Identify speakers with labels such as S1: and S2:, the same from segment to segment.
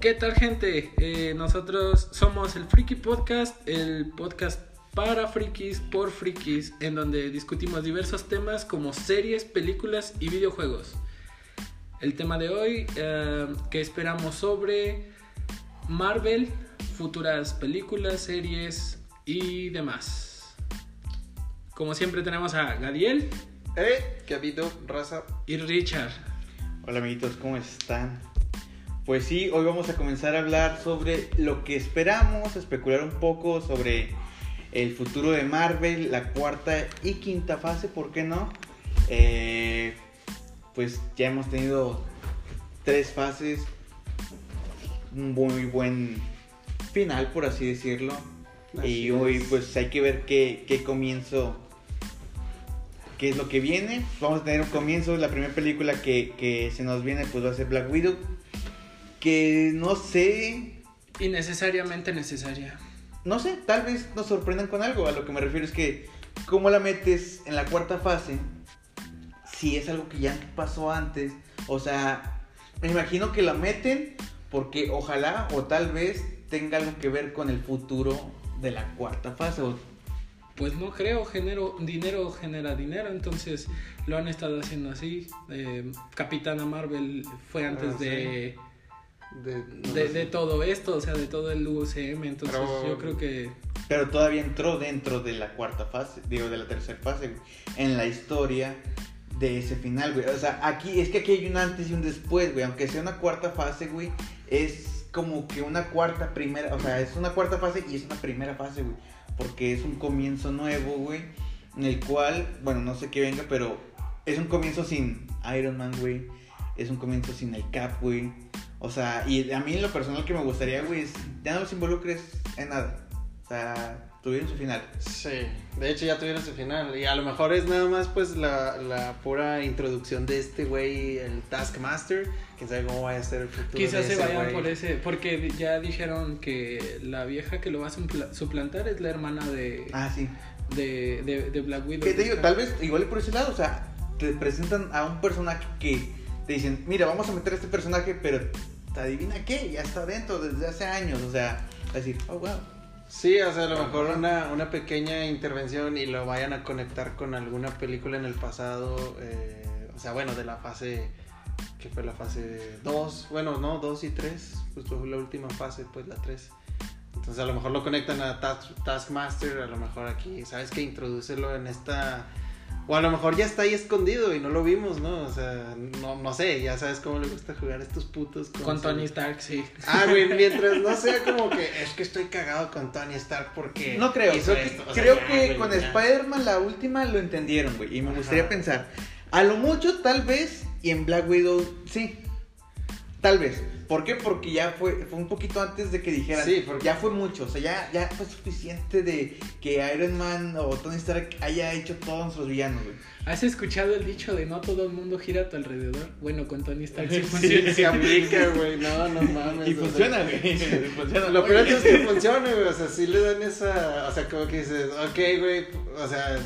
S1: ¿Qué tal gente? Eh, nosotros somos el Freaky Podcast, el podcast para frikis, por frikis, en donde discutimos diversos temas como series, películas y videojuegos. El tema de hoy eh, que esperamos sobre Marvel, futuras películas, series y demás. Como siempre tenemos a Gadiel
S2: Eh, ¿qué ha habido, raza?
S1: y Richard.
S3: Hola amiguitos, ¿cómo están? Pues sí, hoy vamos a comenzar a hablar sobre lo que esperamos, especular un poco sobre el futuro de Marvel, la cuarta y quinta fase, ¿por qué no? Eh, pues ya hemos tenido tres fases, un muy buen final, por así decirlo.
S2: Así
S3: y hoy
S2: es.
S3: pues hay que ver qué, qué comienzo qué es lo que viene. Vamos a tener un comienzo. La primera película que, que se nos viene pues va a ser Black Widow. Que no sé,
S1: Innecesariamente necesaria.
S3: no sé, tal vez nos sorprendan con algo. A lo que me refiero es que, ¿cómo la metes en la cuarta fase? Si es algo que ya pasó antes. O sea, me imagino que la meten porque ojalá o tal vez tenga algo que ver con el futuro de la cuarta fase.
S1: Pues no creo, genero, dinero genera dinero, entonces lo han estado haciendo así. Eh, Capitana Marvel fue antes
S2: Ah,
S1: de,
S2: De, no
S1: de,
S2: sé.
S1: de todo esto, o sea, de todo el UCM, entonces
S2: Pero-
S1: yo creo que...
S3: Pero todavía entró dentro de la cuarta fase, digo, de la tercera fase, güey, en la historia de ese final, güey. O sea, aquí, es que aquí hay un antes y un después, güey. Aunque sea una cuarta fase, güey, es como que una cuarta primera, o sea, es una cuarta fase y es una primera fase, güey. Porque es un comienzo nuevo, güey, en el cual, bueno, no sé qué venga, pero es un comienzo sin Iron Man, güey. Es un comienzo sin el Cap, güey. O sea, y a mí en lo personal que me gustaría, güey, es ya no los involucres en nada. O sea, tuvieron su final.
S2: Sí, de hecho ya tuvieron su final. Y a lo mejor es nada más pues la, la pura introducción de este güey, el Taskmaster. Quién sabe cómo vaya a ser el futuro.
S1: Quizás
S2: de
S1: se
S2: ese
S1: vayan
S2: güey.
S1: por ese, porque ya dijeron que la vieja que lo va a supla- suplantar es la hermana de,
S3: Ah, sí.
S1: de, de, de Black Widow.
S3: Que te digo, tal vez igual por ese lado, o sea, te presentan a un personaje que te dicen, mira, vamos a meter a este personaje, pero adivina qué, ya está dentro desde hace años, o sea, decir, oh, wow.
S2: Sí, o sea, a lo mejor una, una pequeña intervención y lo vayan a conectar con alguna película en el pasado. eh, o sea, bueno, de la fase. que fue la fase 2? Bueno, no, 2 y 3. Pues fue la última fase, pues la 3. Entonces a lo mejor lo conectan a Task- Taskmaster. A lo mejor aquí, ¿sabes qué? Introducelo en esta. O a lo mejor ya está ahí escondido y no lo vimos, ¿no? O sea, no, no sé, ya sabes cómo le gusta jugar a estos putos.
S1: Con Tony Stark, sí.
S2: Ah, güey, mientras no sea como que es que estoy cagado con Tony Stark porque.
S3: No creo,
S2: hizo
S3: creo que,
S2: esto". O sea,
S3: creo
S2: ya,
S3: que
S2: güey,
S3: con. Spider-Man la última lo entendieron, güey, y me
S2: Ajá.
S3: gustaría pensar, a lo mucho tal vez, y en Black Widow, sí, tal vez. ¿Por qué? Porque ya fue, fue un poquito antes de que dijeran,
S2: Sí, porque-
S3: ya fue mucho, o sea, ya, ya fue suficiente de que Iron Man o Tony Stark haya hecho todos nuestros villanos, güey.
S1: ¿Has escuchado el dicho de no todo el mundo gira a tu alrededor? Bueno, con Tony Stark sí
S2: Sí, se aplica, güey. No, no mames.
S3: Y funciona, güey. funciona.
S2: Lo peor es que funciona, güey. O sea, sí le dan esa. O sea, como que dices, ok, güey. O sea,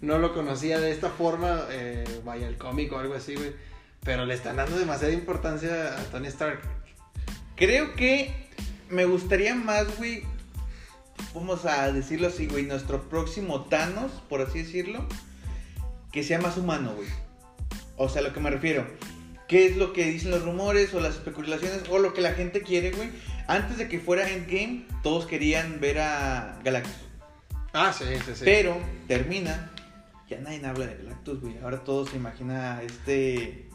S2: no lo conocía de esta forma. eh, vaya, el cómic o algo así, güey. Pero le están dando demasiada importancia a Tony Stark.
S3: Creo que me gustaría más, güey. Vamos a decirlo así, güey. Nuestro próximo Thanos, por así decirlo. Que sea más humano, güey. O sea, a lo que me refiero. ¿Qué es lo que dicen los rumores o las especulaciones o lo que la gente quiere, güey? Antes de que fuera Endgame, todos querían ver a Galactus.
S2: Ah, sí, sí, sí.
S3: Pero termina. Ya nadie habla de Galactus, güey. Ahora todos se imagina a este.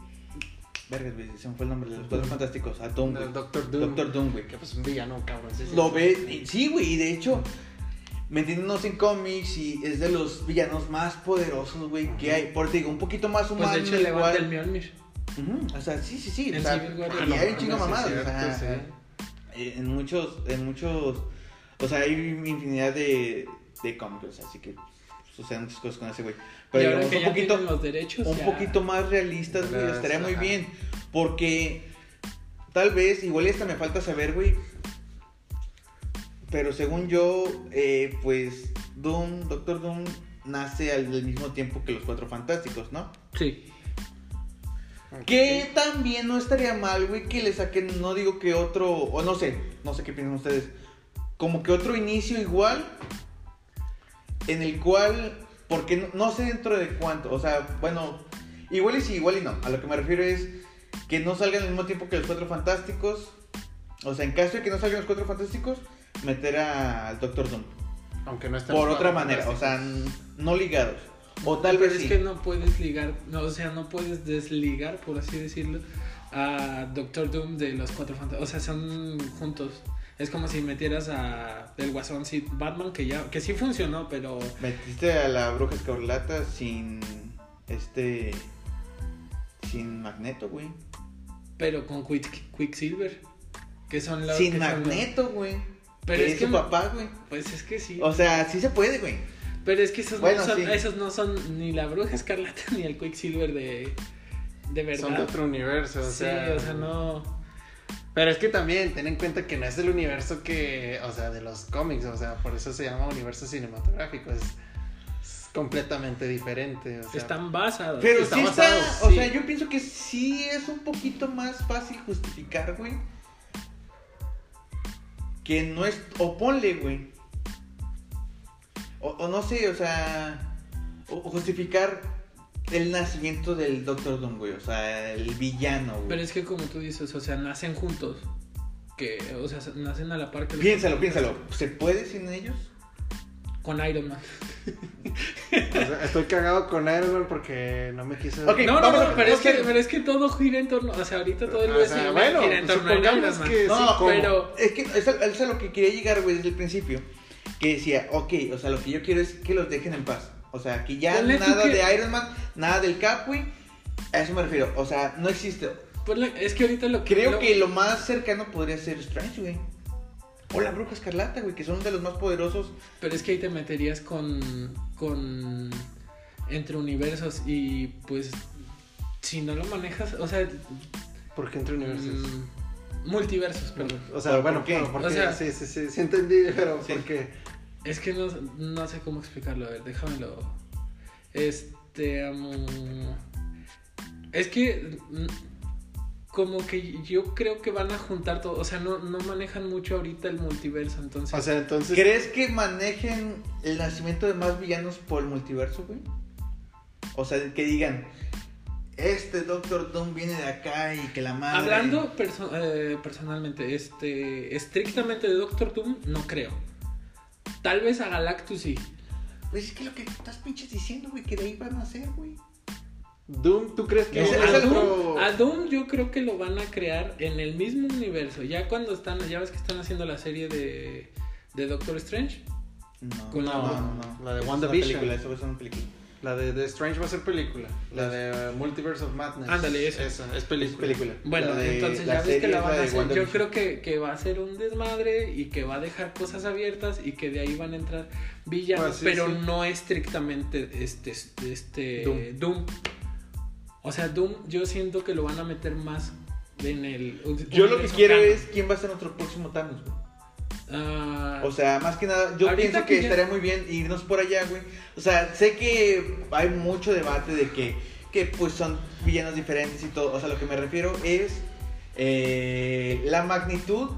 S3: Vergas, güey. Se me fue el nombre de los cuatro fantásticos. A Doom,
S2: Doctor Doom.
S3: Doctor Doom, güey.
S2: Que pues un villano, cabrón. sí, sí,
S3: Lo
S2: sí.
S3: ve, sí, güey, y de hecho, metiéndonos en cómics y es de los villanos más poderosos, güey, que hay. Por te digo, un poquito más
S1: Pues
S3: humano.
S1: de hecho
S3: igual.
S1: el Mjolnir.
S3: Ujú, O sea, sí, sí, sí. O sea, y
S1: Ah,
S3: hay un chingo
S2: sí,
S3: mamadas. o sea, eh, en muchos, en muchos, o sea, hay infinidad de, de cómics, así que suceden muchas cosas con ese güey. Pero
S1: ahora
S3: digamos,
S1: que
S3: un
S1: ya
S3: poquito,
S1: tienen los derechos,
S3: un
S1: ya-
S3: poquito más realistas, güey,
S2: Gracias,
S3: estaría muy
S2: ajá.
S3: bien. Porque tal vez, igual y hasta me falta saber, güey. Pero según yo, eh, pues Doom, Doctor Doom nace al, al mismo tiempo que los Cuatro Fantásticos, ¿no?
S1: Sí.
S3: Que también no estaría mal, güey, que le saquen, no digo que otro, o no sé, no sé qué piensan ustedes, como que otro inicio igual, en el cual, porque no, no sé dentro de cuánto, o sea, bueno, igual y sí, igual y no, a lo que me refiero es que no salgan al mismo tiempo que los Cuatro Fantásticos, o sea, en caso de que no salgan los Cuatro Fantásticos, meter al Doctor Doom,
S2: Aunque no estén
S3: por otra manera, o sea,
S2: fantásticos.
S3: no ligados, o tal
S1: Pero
S3: vez
S1: es
S3: sí.
S1: que no puedes ligar, no, o sea, no puedes desligar, por así decirlo, a Doctor Doom de los cuatro fantasmas. O sea, son juntos. Es como si metieras a el Guasón sí, Batman, que ya, que sí funcionó, pero
S3: Metiste a la bruja escarlata sin este. Sin magneto, güey.
S1: pero con Quick, Quicksilver. Que son los.
S3: Sin
S1: que son
S3: magneto, güey.
S1: Pero
S3: que
S1: es
S3: es
S1: que
S3: su papá, güey.
S1: Pues es que sí.
S3: O sea, sí se puede, güey.
S1: Pero es que esos,
S3: Bueno,
S1: no son,
S3: sí.
S1: esos no son ni la bruja escarlata ni el Quicksilver de, de verdad.
S2: Son de otro universo, o
S1: sí,
S2: sea.
S1: o sea, no.
S2: Pero es que también ten en cuenta que no es el universo que, o sea, de los cómics, o sea, por eso se llama universo cinematográfico, es, es completamente diferente, o sea,
S1: Están basados.
S3: Pero
S2: está
S3: sí
S2: basado,
S3: está. O
S1: sí.
S3: sea, yo pienso que sí es un poquito más fácil justificar, güey. Que no es. O ponle, güey. O, o no sé, o sea. O, o justificar el nacimiento del Doctor Doom, güey. O sea, el villano, güey.
S1: Pero es que como tú dices, o sea, nacen juntos. Que, o sea, nacen a la par que los-
S3: Piénsalo, piénsalo. ¿Se puede sin ellos?
S1: Con Iron Man.
S2: o sea, estoy cagado con Iron Man porque no me quiso...
S3: Ok,
S1: No, no, no, pero, es que, pero es que todo gira en torno. O sea, ahorita todo el
S2: O sea, bueno,
S1: gira en torno a
S2: supongamos
S1: Iron Man.
S2: que-
S3: No,
S1: pero.
S3: Es que es a, es a lo que quería llegar, güey, desde el principio. Que decía, ok, o sea, lo que yo quiero es que los dejen en paz. O sea, que ya nada
S1: que-
S3: de Iron Man, nada del Cap, güey. A eso me refiero. O sea, no existe.
S1: pues, es que ahorita lo que.
S3: Creo
S1: lo-
S3: que lo más cercano podría ser Strange, güey. O la Bruja Escarlata, güey, que son de los más poderosos.
S1: Pero es que ahí te meterías con. con. entre universos y pues. Si no lo manejas, o sea.
S2: ¿Por qué entre universos?
S1: mm, multiversos, perdón.
S2: O sea,
S3: ¿Por
S2: bueno,
S3: qué?
S2: ¿por
S1: O
S2: qué?
S1: sea-
S2: sí, sí, sí, sí entendí, pero
S3: Sí.
S2: ¿por qué?
S1: Es que no, no sé cómo explicarlo, a ver, déjamelo. Este. am, es que. Como que yo creo que van a juntar todo. O sea, no, no manejan mucho ahorita el multiverso. Entonces.
S2: O sea, entonces...
S3: ¿Crees que manejen el nacimiento de más villanos por el multiverso, güey? O sea, que digan, este Doctor Doom viene de acá y que la madre...
S1: hablando perso- eh, personalmente, este. estrictamente de Doctor Doom, no creo. Tal vez a Galactus sí.
S3: Pues es que lo que estás pinches diciendo, güey, que de ahí van a ser, güey.
S2: Doom, ¿tú crees que
S3: No,
S2: es
S3: es
S1: a,
S3: el
S2: otro-
S1: Doom, a Doom yo creo que lo van a crear en el mismo universo. Ya cuando están, ya ves que están haciendo la serie de, de Doctor Strange.
S3: No,
S1: Con
S3: no,
S1: la-
S3: no, no.
S2: la de
S3: Es una
S2: WandaVision.
S3: película, Eso es una película.
S2: La de, de Strange va a ser película. La de Multiverse of Madness.
S1: Ándale, esa.
S2: Esa, es
S3: Es
S2: película.
S1: Bueno,
S3: de-
S1: entonces ya ves que la van a hacer. Yo creo que, que va a ser un desmadre y que va a dejar cosas abiertas y que de ahí van a entrar villanos,
S2: Pues sí,
S1: pero
S2: sí.
S1: no estrictamente este, este
S2: Doom.
S1: Doom. O sea, Doom yo siento que lo van a meter más en el...
S3: Yo lo que quiero
S1: canon.
S3: es quién va a ser nuestro próximo Thanos, güey.
S1: Ah,
S3: O sea, más que nada, yo pienso
S1: que
S3: que
S1: ya-
S3: estaría muy bien irnos por allá, güey. O sea, sé que hay mucho debate de que, que pues son villanos diferentes y todo. O sea, lo que me refiero es eh, la magnitud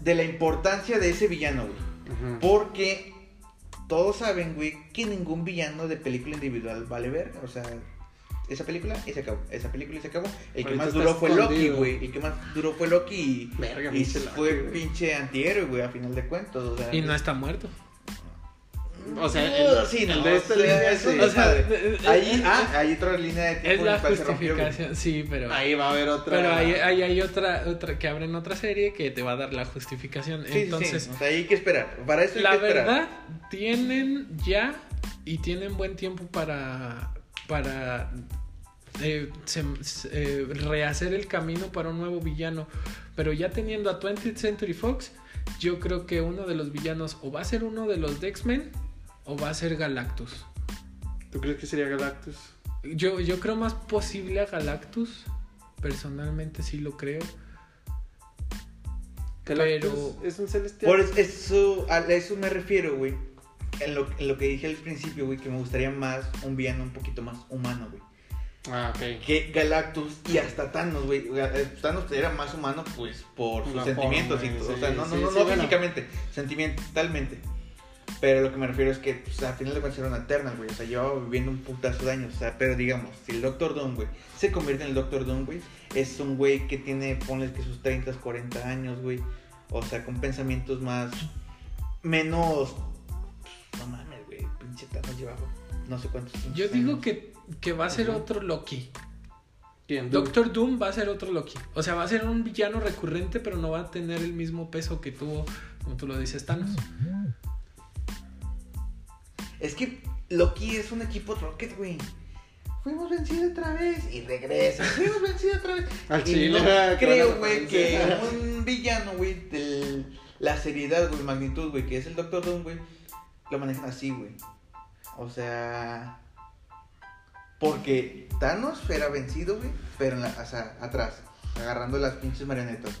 S3: de la importancia de ese villano, güey. Porque todos saben, güey, que ningún villano de película individual vale verga. O sea, esa película y se acabó. Esa película y se acabó. El que más duró fue Loki, güey. El que más duró fue Loki y,
S2: Verga,
S3: y
S2: Loki,
S3: fue
S2: güey.
S3: pinche antihéroe, güey, a final de cuentas. O sea,
S1: y no está muerto.
S2: O sea,
S3: No,
S2: el-
S3: sí,
S2: el
S3: no,
S2: de esta línea,
S3: eso
S2: sí.
S1: O sea,
S3: Ahí, ah, hay otra línea de tiempo
S1: Es
S3: en
S1: la
S3: rompió,
S1: justificación, sí, pero...
S2: Ahí va a haber otra.
S1: Pero ahí, ahí hay otra, otra que abren otra serie que te va a dar la justificación.
S3: Sí,
S1: Entonces,
S3: sí. O sea, hay que esperar. Para eso hay
S1: la
S3: que esperar.
S1: verdad, tienen ya y tienen buen tiempo para, para eh, se- se- eh, rehacer el camino para un nuevo villano. Pero ya teniendo a 20th Century Fox, yo creo que uno de los villanos o va a ser uno de los de X-Men o va a ser Galactus.
S2: ¿Tú crees que sería Galactus?
S1: Yo, yo creo más posible a Galactus. Personalmente sí lo creo.
S2: Galactus
S1: Pero-
S2: es un celestial.
S3: Por eso, a eso me refiero, güey. En lo, en lo que dije al principio, güey, que me gustaría más un villano un poquito más humano, güey.
S2: Ah, ok.
S3: que Galactus y hasta Thanos, güey. Eh, Thanos era más humano, pues, por sus
S2: La
S3: sentimientos
S2: forma,
S3: y todo.
S2: sí,
S3: o sea, no, no,
S2: sí,
S3: no,
S2: sí,
S3: no
S2: bueno.
S3: físicamente, sentimentalmente. Pero lo que me refiero es que, pues, al final de cuentas era una Eternal, güey. O sea, llevaba viviendo un putazo de años. O sea, pero digamos, si el Doctor Doom, güey, se convierte en el Doctor Doom, güey, es un güey que tiene, ponle que sus 30, 40 años, güey. O sea, con pensamientos más. menos. No mames, güey. Pinche Thanos llevaba no sé cuántos. pinches
S1: Yo digo
S3: años.
S1: que, que va a ser otro Loki.
S2: ¿Quién?
S1: Doctor Doom va a ser otro Loki. O sea, va a ser un villano recurrente, pero no va a tener el mismo peso que tuvo, como tú lo dices, Thanos.
S3: Es que Loki es un equipo Rocket, güey. Fuimos vencidos otra vez y regresa. Fuimos vencidos otra vez.
S2: Al
S3: Y
S2: chile,
S3: no creo, güey, que un villano, güey, de la seriedad, güey, magnitud, güey, que es el Doctor Doom, güey, lo manejan así, güey. O sea, porque Thanos era vencido, güey, pero en la, o sea, atrás, agarrando las pinches marionetas.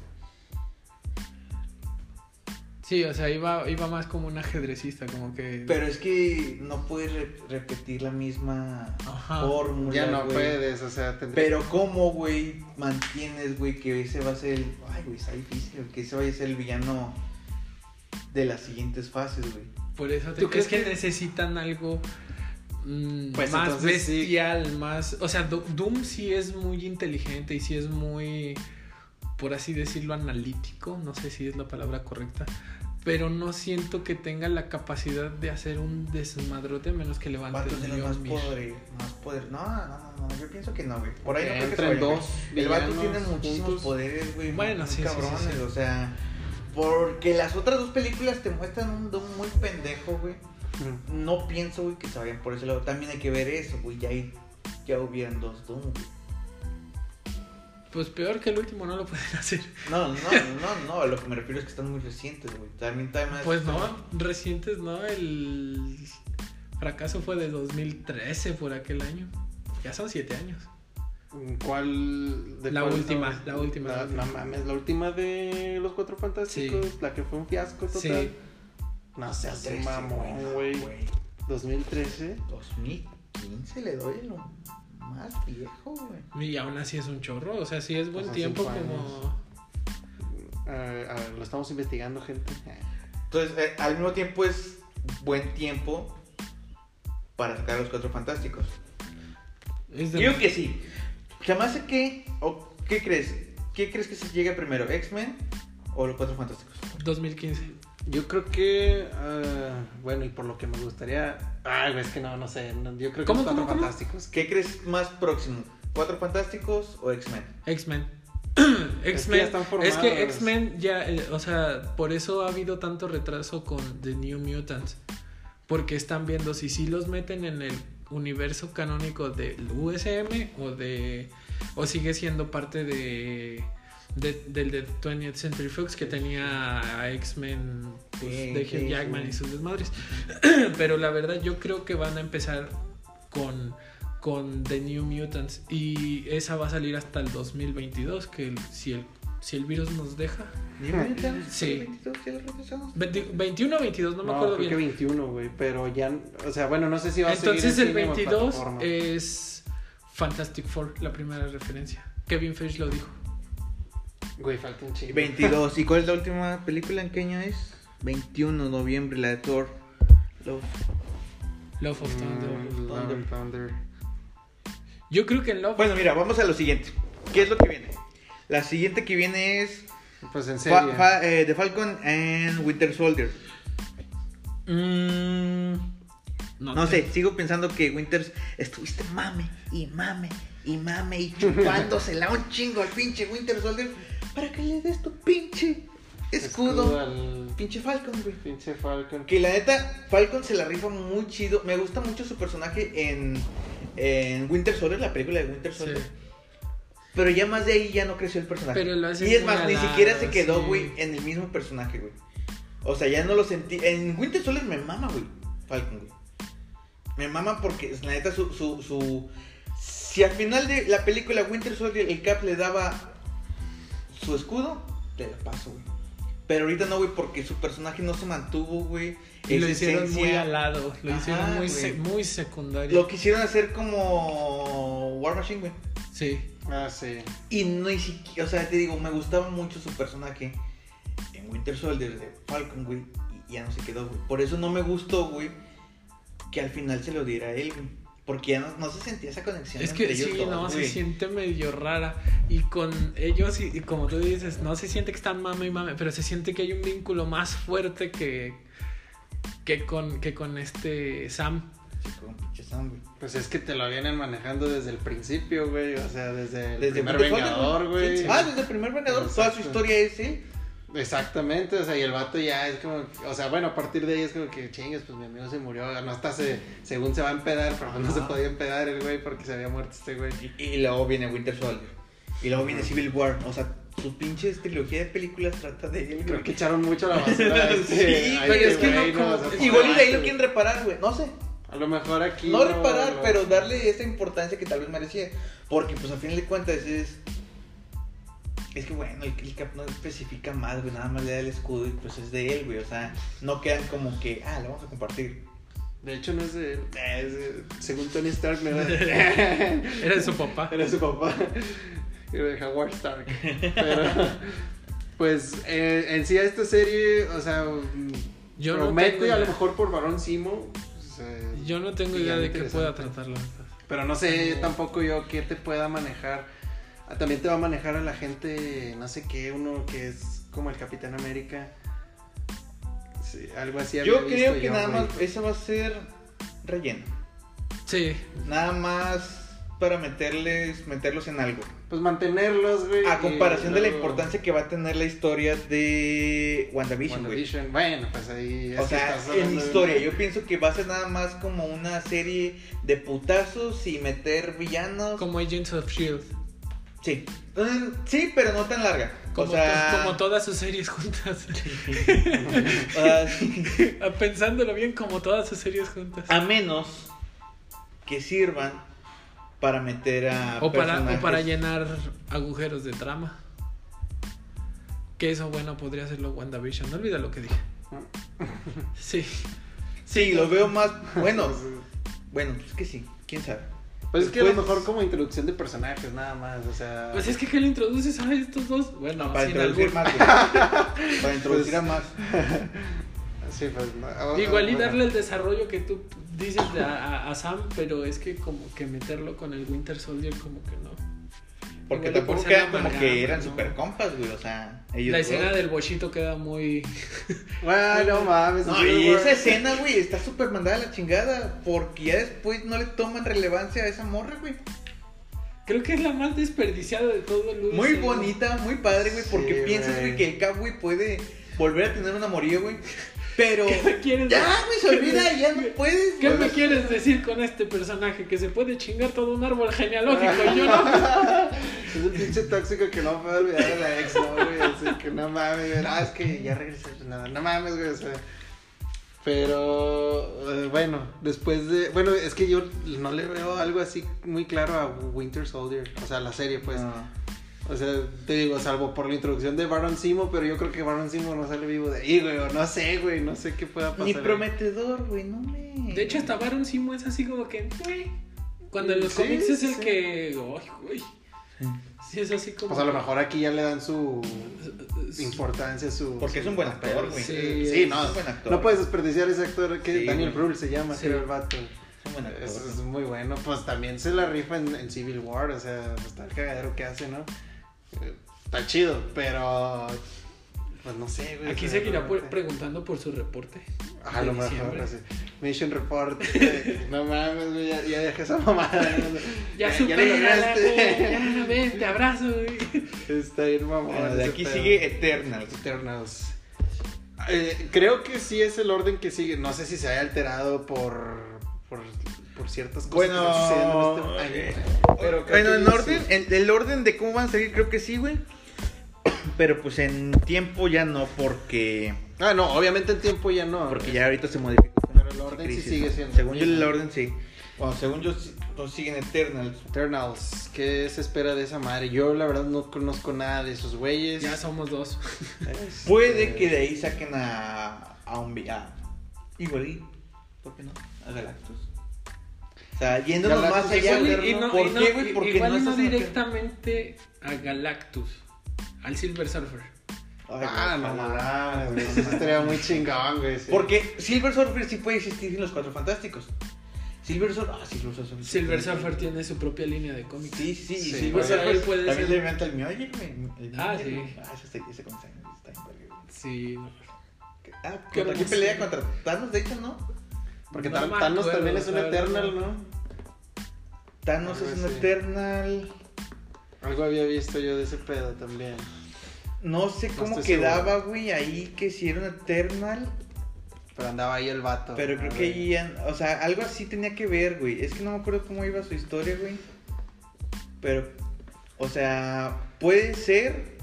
S1: Sí, o sea, iba, iba más como un ajedrecista, como que...
S3: Pero es que no puedes re- repetir la misma
S1: Ajá.
S3: fórmula.
S2: Ya no puedes, o sea,
S3: Pero cómo, güey, mantienes, güey, que ese va a ser el... Ay, güey, está difícil, que ese vaya a ser el villano de las siguientes fases, güey.
S1: Por eso te
S2: ¿Tú
S1: crees que,
S2: que-
S1: necesitan algo mm,
S2: Pues
S1: más
S2: entonces sí.
S1: bestial, más... O sea, Do- Doom sí es muy inteligente y sí es muy, por así decirlo, analítico. No sé si es la palabra correcta. Pero no siento que tenga la capacidad de hacer un desmadrote a menos que levante
S3: de
S1: el
S3: los más poder, más poder. No, no, no, no, yo pienso que no, güey. Por ahí no creo que se vaya,
S2: dos.
S3: El vato tiene muchísimos poderes, güey.
S1: Bueno,
S3: muy
S1: sí, sí, sí,
S3: cabrones,
S1: sí.
S3: o sea... Porque las otras dos películas te muestran un Doom muy pendejo, güey.
S2: Mm.
S3: No pienso, güey, que se vayan por ese lado. También hay que ver eso, güey. Ya, hay, ya hubieran dos Doom, güey.
S1: Pues peor que el último no lo pueden hacer.
S3: No, no, no, no. A lo que me refiero es que están muy recientes, güey. También, también
S1: Pues no, recientes no. El fracaso fue de 2013 por aquel año. Ya son siete años.
S2: ¿Cuál? de
S1: La
S2: cuál
S1: última, la última, la
S2: La,
S1: última.
S2: no mames, la última de los Cuatro Fantásticos, la que fue un fiasco total.
S1: Sí.
S2: No seas
S3: 2013,
S2: mamón, güey. 2013.
S3: 2015 le doy lo más viejo, güey.
S1: Y aún así es un chorro. O sea, sí es buen
S2: Pues
S1: tiempo como.
S2: Eh, a ver, lo estamos investigando, gente.
S3: Entonces, eh, al mismo tiempo es buen tiempo para sacar a los cuatro fantásticos.
S1: Es de-
S3: Yo digo que sí. Jamás sé qué. O, ¿Qué crees? ¿Qué crees que se llega primero? ¿X-Men o los cuatro fantásticos?
S1: 2015.
S2: Yo creo que. ah, bueno, y por lo que me gustaría. Ay, güey, es que no, no sé. no, yo creo que
S1: ¿Cómo,
S2: los Cuatro
S1: cómo, cómo?
S2: Fantásticos.
S3: ¿Qué crees más próximo? ¿Cuatro fantásticos o X-Men?
S1: X-Men.
S2: ya
S1: X-Men. Es, que X-Men ya. eh, o sea, por eso ha habido tanto retraso con The New Mutants. Porque están viendo si sí los meten en el universo canónico del USM o de. O sigue siendo parte de. de- del de 20th Century Fox que tenía a X-Men pues,
S3: Sí,
S1: de Hugh Jackman
S3: sí.
S1: y sus desmadres. Pero la verdad, yo creo que van a empezar con, con The New Mutants. Y esa va a salir hasta el 2022. Que si, el, si el virus nos deja. Sí.
S3: 22, ya lo retrasamos.
S1: 20 21 o 22, no me acuerdo
S2: creo
S1: bien.
S2: que 21, güey. Pero ya. O sea, bueno, no sé si va a
S1: Entonces
S2: seguir
S1: el
S2: en cine o
S1: 22
S2: plataforma.
S1: es Fantastic Four, la primera referencia. Kevin Feige lo dijo.
S2: Güey, falta un chingo.
S3: 22. ¿Y cuál es la última película? ¿En qué año es? 21 de noviembre, la de Thor. Love.
S1: Love of Thunder.
S2: Mm, Love and Thunder.
S1: Yo creo que en Love.
S3: Bueno, mira, vamos a lo siguiente. ¿Qué es lo que viene? La siguiente que viene es
S2: Pues en
S3: Fa-
S2: serio.
S3: Fa- eh, The Falcon and Winter Soldier.
S1: Mm,
S3: No sé, sigo pensando que Winters estuviste mame y mame y mame y chupándosela un chingo al pinche Winter Soldier para que le des tu pinche escudo.
S2: al
S3: Pinche Falcon, güey.
S2: pinche Falcon.
S3: Que la neta, Falcon se la rifa muy chido. Me gusta mucho su personaje en, en Winter Soldier, la película de Winter
S1: Sí.
S3: Pero ya más de ahí ya no creció el personaje.
S1: Pero lo
S3: y es
S1: muy
S3: más, ni
S1: alado,
S3: siquiera se quedó,
S1: sí.
S3: güey, en el mismo personaje, güey. O sea, ya no lo sentí. En Winter Soldier me mama, güey. Falcon, güey. Me mama porque, la neta, su, su, su... Si al final de la película Winter Soldier el Cap le daba su escudo, te la paso, güey. Pero ahorita no, güey, porque su personaje no se mantuvo, güey.
S1: Y lo hicieron muy
S3: esencia-
S1: al lado. Lo
S3: Ajá,
S1: hicieron muy, se- muy secundario.
S3: Lo quisieron hacer como War Machine, güey.
S1: Sí.
S2: Ah, sí.
S3: Y no ni siquiera, o sea, te digo, me gustaba mucho su personaje en Winter Soldier de Falcon, güey, y ya no se quedó, güey. Por eso no me gustó, güey, que al final se lo diera a él, güey. Porque ya no, no se sentía esa conexión
S1: Es
S3: entre
S1: que
S3: ellos
S1: sí,
S3: dos,
S1: no, se
S3: güey.
S1: siente medio rara. Y con ellos, y, y como tú dices, no se siente que están mame y mame, pero se siente que hay un vínculo más fuerte que, que, con, que con este Sam.
S3: Sí, pinche güey.
S2: Pues es que te lo vienen manejando desde el principio, güey. O sea, desde el
S3: Desde
S2: primer Vengador, güey.
S3: Sí, Ah, desde el primer Vengador, toda su historia es él.
S2: Exactamente, o sea, y el vato ya es como, o sea, bueno, a partir de ahí es como que chingues, pues mi amigo se murió, no hasta se, según se va a empedar, pero no se podía empedar el güey porque se había muerto este güey.
S3: Y, y luego viene Winter Soldier. Y luego viene Civil War. O sea, su pinche trilogía de películas trata de él,
S2: Creo que echaron mucho a la basura. este-
S3: Sí,
S2: a
S3: pero
S2: este
S3: es que no, Igual y de ahí lo quieren reparar, güey. No sé.
S2: A lo mejor aquí.
S3: No reparar,
S2: no-
S3: pero darle esa importancia que tal vez merecía. Porque, pues, a fin de cuentas es. Es que, bueno, el, el Cap no especifica más, güey. Nada más le da el escudo y pues es de él, güey. O sea, no quedan como que, ah, lo vamos a compartir.
S2: De hecho, no es de él. Eh, es de- según Tony Stark, no era de
S1: Era de su papá.
S2: Era su papá. Era de Howard Stark. Pero, pues, eh, en sí a esta serie, o sea,
S1: Yo no
S2: promete
S1: tengo
S2: a lo mejor por Barón Simo. pues, eh,
S1: Yo no tengo idea de qué pueda
S2: interesante.
S1: tratar la verdad.
S2: Pero no sé tampoco yo qué te pueda manejar. Ah, También te va a manejar a la gente, no sé qué, uno que es como el Capitán América. Sí, algo así.
S3: Yo creo que
S2: yo,
S3: nada
S2: güey.
S3: más, esa va a ser relleno.
S1: Sí,
S3: Nada más para meterles, meterlos en algo.
S2: Pues mantenerlos, güey.
S3: A comparación de la importancia que va a tener la historia de WandaVision, güey.
S2: WandaVision. Bueno, pues ahí.
S3: O
S2: es que
S3: sea, en
S2: de-
S3: historia, yo pienso que va a ser nada más como una serie de putazos y meter villanos.
S1: como Agents of Shield.
S3: Sí. Mm, Sí, pero no tan larga.
S1: Como,
S3: o sea,
S1: como todas sus series juntas.
S3: sí.
S1: Pensándolo bien, como todas sus series juntas.
S3: a menos que sirvan para meter a
S1: O para, o para llenar agujeros de trama. Que eso, bueno, podría hacerlo WandaVision. No olvida lo que dije. Sí.
S3: Sí, lo veo más bueno. Bueno, pues que sí, quién sabe.
S2: Pues es que a lo mejor como introducción de personajes, nada más. O sea.
S1: Pues es que ¿qué le introduces a estos dos? Bueno,
S3: No, para
S1: sin
S3: introducir más. para introducir
S2: Pues-
S3: a más.
S2: Sí, pues. no.
S1: Igual y
S2: Bueno.
S1: darle el desarrollo que tú dices de a, a- a Sam, pero es que como que meterlo con el Winter Soldier como que no.
S3: Porque
S1: Igual por
S3: tampoco quedan como que eran
S1: ¿no?
S3: super compas, güey. O sea, ellos.
S1: La
S3: dos.
S1: escena del bochito queda muy...
S2: Bueno, no mames.
S3: No, y esa escena, güey, está súper mandada a la chingada. Porque ya después no le toman relevancia a esa morra, güey.
S1: Creo que es la más desperdiciada de todo el
S3: Muy bonita, muy padre, güey. Porque
S2: Sí,
S3: piensas,
S2: güey.
S3: que el Cap, güey, puede volver a tener una moría, güey. Pero.
S1: ¿Qué me quieres
S3: Ya, güey, se olvida, ya no puedes.
S1: ¿Qué me quieres decir con este personaje? Que se puede chingar todo un árbol genealógico y yo no.
S2: Es un pinche tóxico que no puede olvidar a la ex, ¿no, güey? Así que no mames, güey. Ah, es que ya regresé. pues Nada, no mames, güey. O sea. Pero, eh, bueno, después de. Bueno, es que yo no le veo algo así muy claro a Winter Soldier. O sea, la serie, pues.
S3: No.
S2: O sea, te digo, salvo por la introducción de Baron Simo, pero yo creo que Baron Simo no sale vivo de ahí, güey. O no sé, güey. No sé qué pueda pasar.
S3: Ni prometedor, güey, no me.
S1: De hecho, hasta Baron Simo es así como que... "Güey". Cuando en los
S2: Sí,
S1: cómics es el
S2: sí.
S1: que... Ay, güey. Sí, es así como...
S2: Pues a lo mejor aquí ya le dan su importancia, su.
S3: Porque
S2: su
S3: es un buen actor, güey.
S1: Sí,
S2: Sí, no.
S3: es un buen actor.
S2: No puedes desperdiciar ese actor que
S3: Sí,
S2: Daniel. Brühl se llama,
S1: Sí.
S2: creo el vato.
S3: Es un buen actor.
S2: Es, es muy bueno. Pues también se la rifa en, en Civil War, o sea, pues, está el cagadero que hace, ¿no? Está chido, pero. Pues no sé, güey.
S1: Aquí seguirá preguntando por su reporte.
S2: A lo mejor, así. Mission Report. eh, no mames, güey, ya, ya dejé esa mamada. ¿no?
S1: Ya, supérala,
S2: lograste.
S1: güey. Ya, ven, te abrazo, güey.
S2: Está bien, mamón.
S3: Bueno, de aquí
S2: pedo.
S3: sigue Eternals.
S2: Eternals. Eh, creo que sí es el orden que sigue. No sé si se haya alterado por, por, por ciertas cosas
S3: Bueno,
S2: que están sucediendo en este. Pero
S3: bueno, en
S2: sí.
S3: orden, el, el orden de cómo van a salir, creo que sí, güey. Pero pues en tiempo ya no, porque
S2: Ah, no, obviamente en tiempo ya no.
S3: porque ya ahorita se modificó.
S2: Pero el orden sí sigue
S3: ¿no?
S2: siendo
S3: Según yo, el orden sí. Bueno, según yo, no siguen Eternals.
S2: Eternals, ¿qué se espera de esa madre? Yo la verdad no conozco nada de esos güeyes.
S1: Ya somos dos.
S2: Este,
S3: Puede que de ahí saquen a, a un a Igual ¿por qué no? A Galactus. O sea, yéndonos
S2: Galactus
S3: más allá.
S1: Y no-
S3: ¿Por qué, güey? Porque
S1: igual
S3: no
S1: directamente a Galactus, al Silver Surfer.
S3: Ay,
S2: Ah, no mames. Eso estaría muy chingón, güey. sí.
S3: Porque Silver Surfer sí puede existir en los Cuatro Fantásticos. Silver Surfer. Ah, Silver Surfer.
S1: Silver Surfer tiene su propia línea de cómics.
S3: Sí, sí,
S2: Sí.
S3: Silver Surfer
S1: puede
S3: también
S1: ser-
S3: le levanta el Mjolnir, güey.
S1: Ah, sí.
S3: Ah, ese, ese concepto está güey.
S1: Sí.
S3: Ah,
S1: Qué
S3: contra quién pelea contra Thanos, de hecho, ¿no?
S2: Porque
S1: No
S2: Thanos
S1: acuerdo,
S2: también es un. Eternal, ¿no?
S3: Thanos es un. Eternal.
S2: Algo había visto yo de ese pedo también.
S3: No sé cómo quedaba, güey, ahí que si era un Eternal.
S2: Pero andaba ahí el vato.
S3: Pero creo que an- o sea, algo así tenía que ver, güey. Es que no me acuerdo cómo iba su historia, güey. Pero, o sea, puede ser.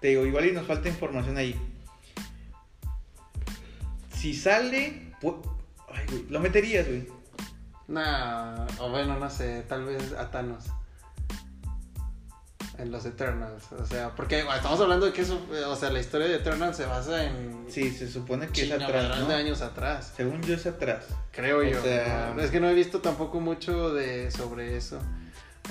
S3: Te digo, igual y nos falta información ahí. Si sale, ay, güey, lo meterías, güey.
S2: Nah, o bueno, no sé, tal vez a Thanos. En los Eternals. O sea, porque bueno, estamos hablando de que eso, o sea, la historia de Eternals se basa en
S3: Sí, se supone que es atrás, ¿no?
S2: de años atrás.
S3: Según yo es atrás.
S2: Creo
S3: O
S2: yo.
S3: sea-
S2: ¿no? Es que no he visto tampoco mucho de sobre eso.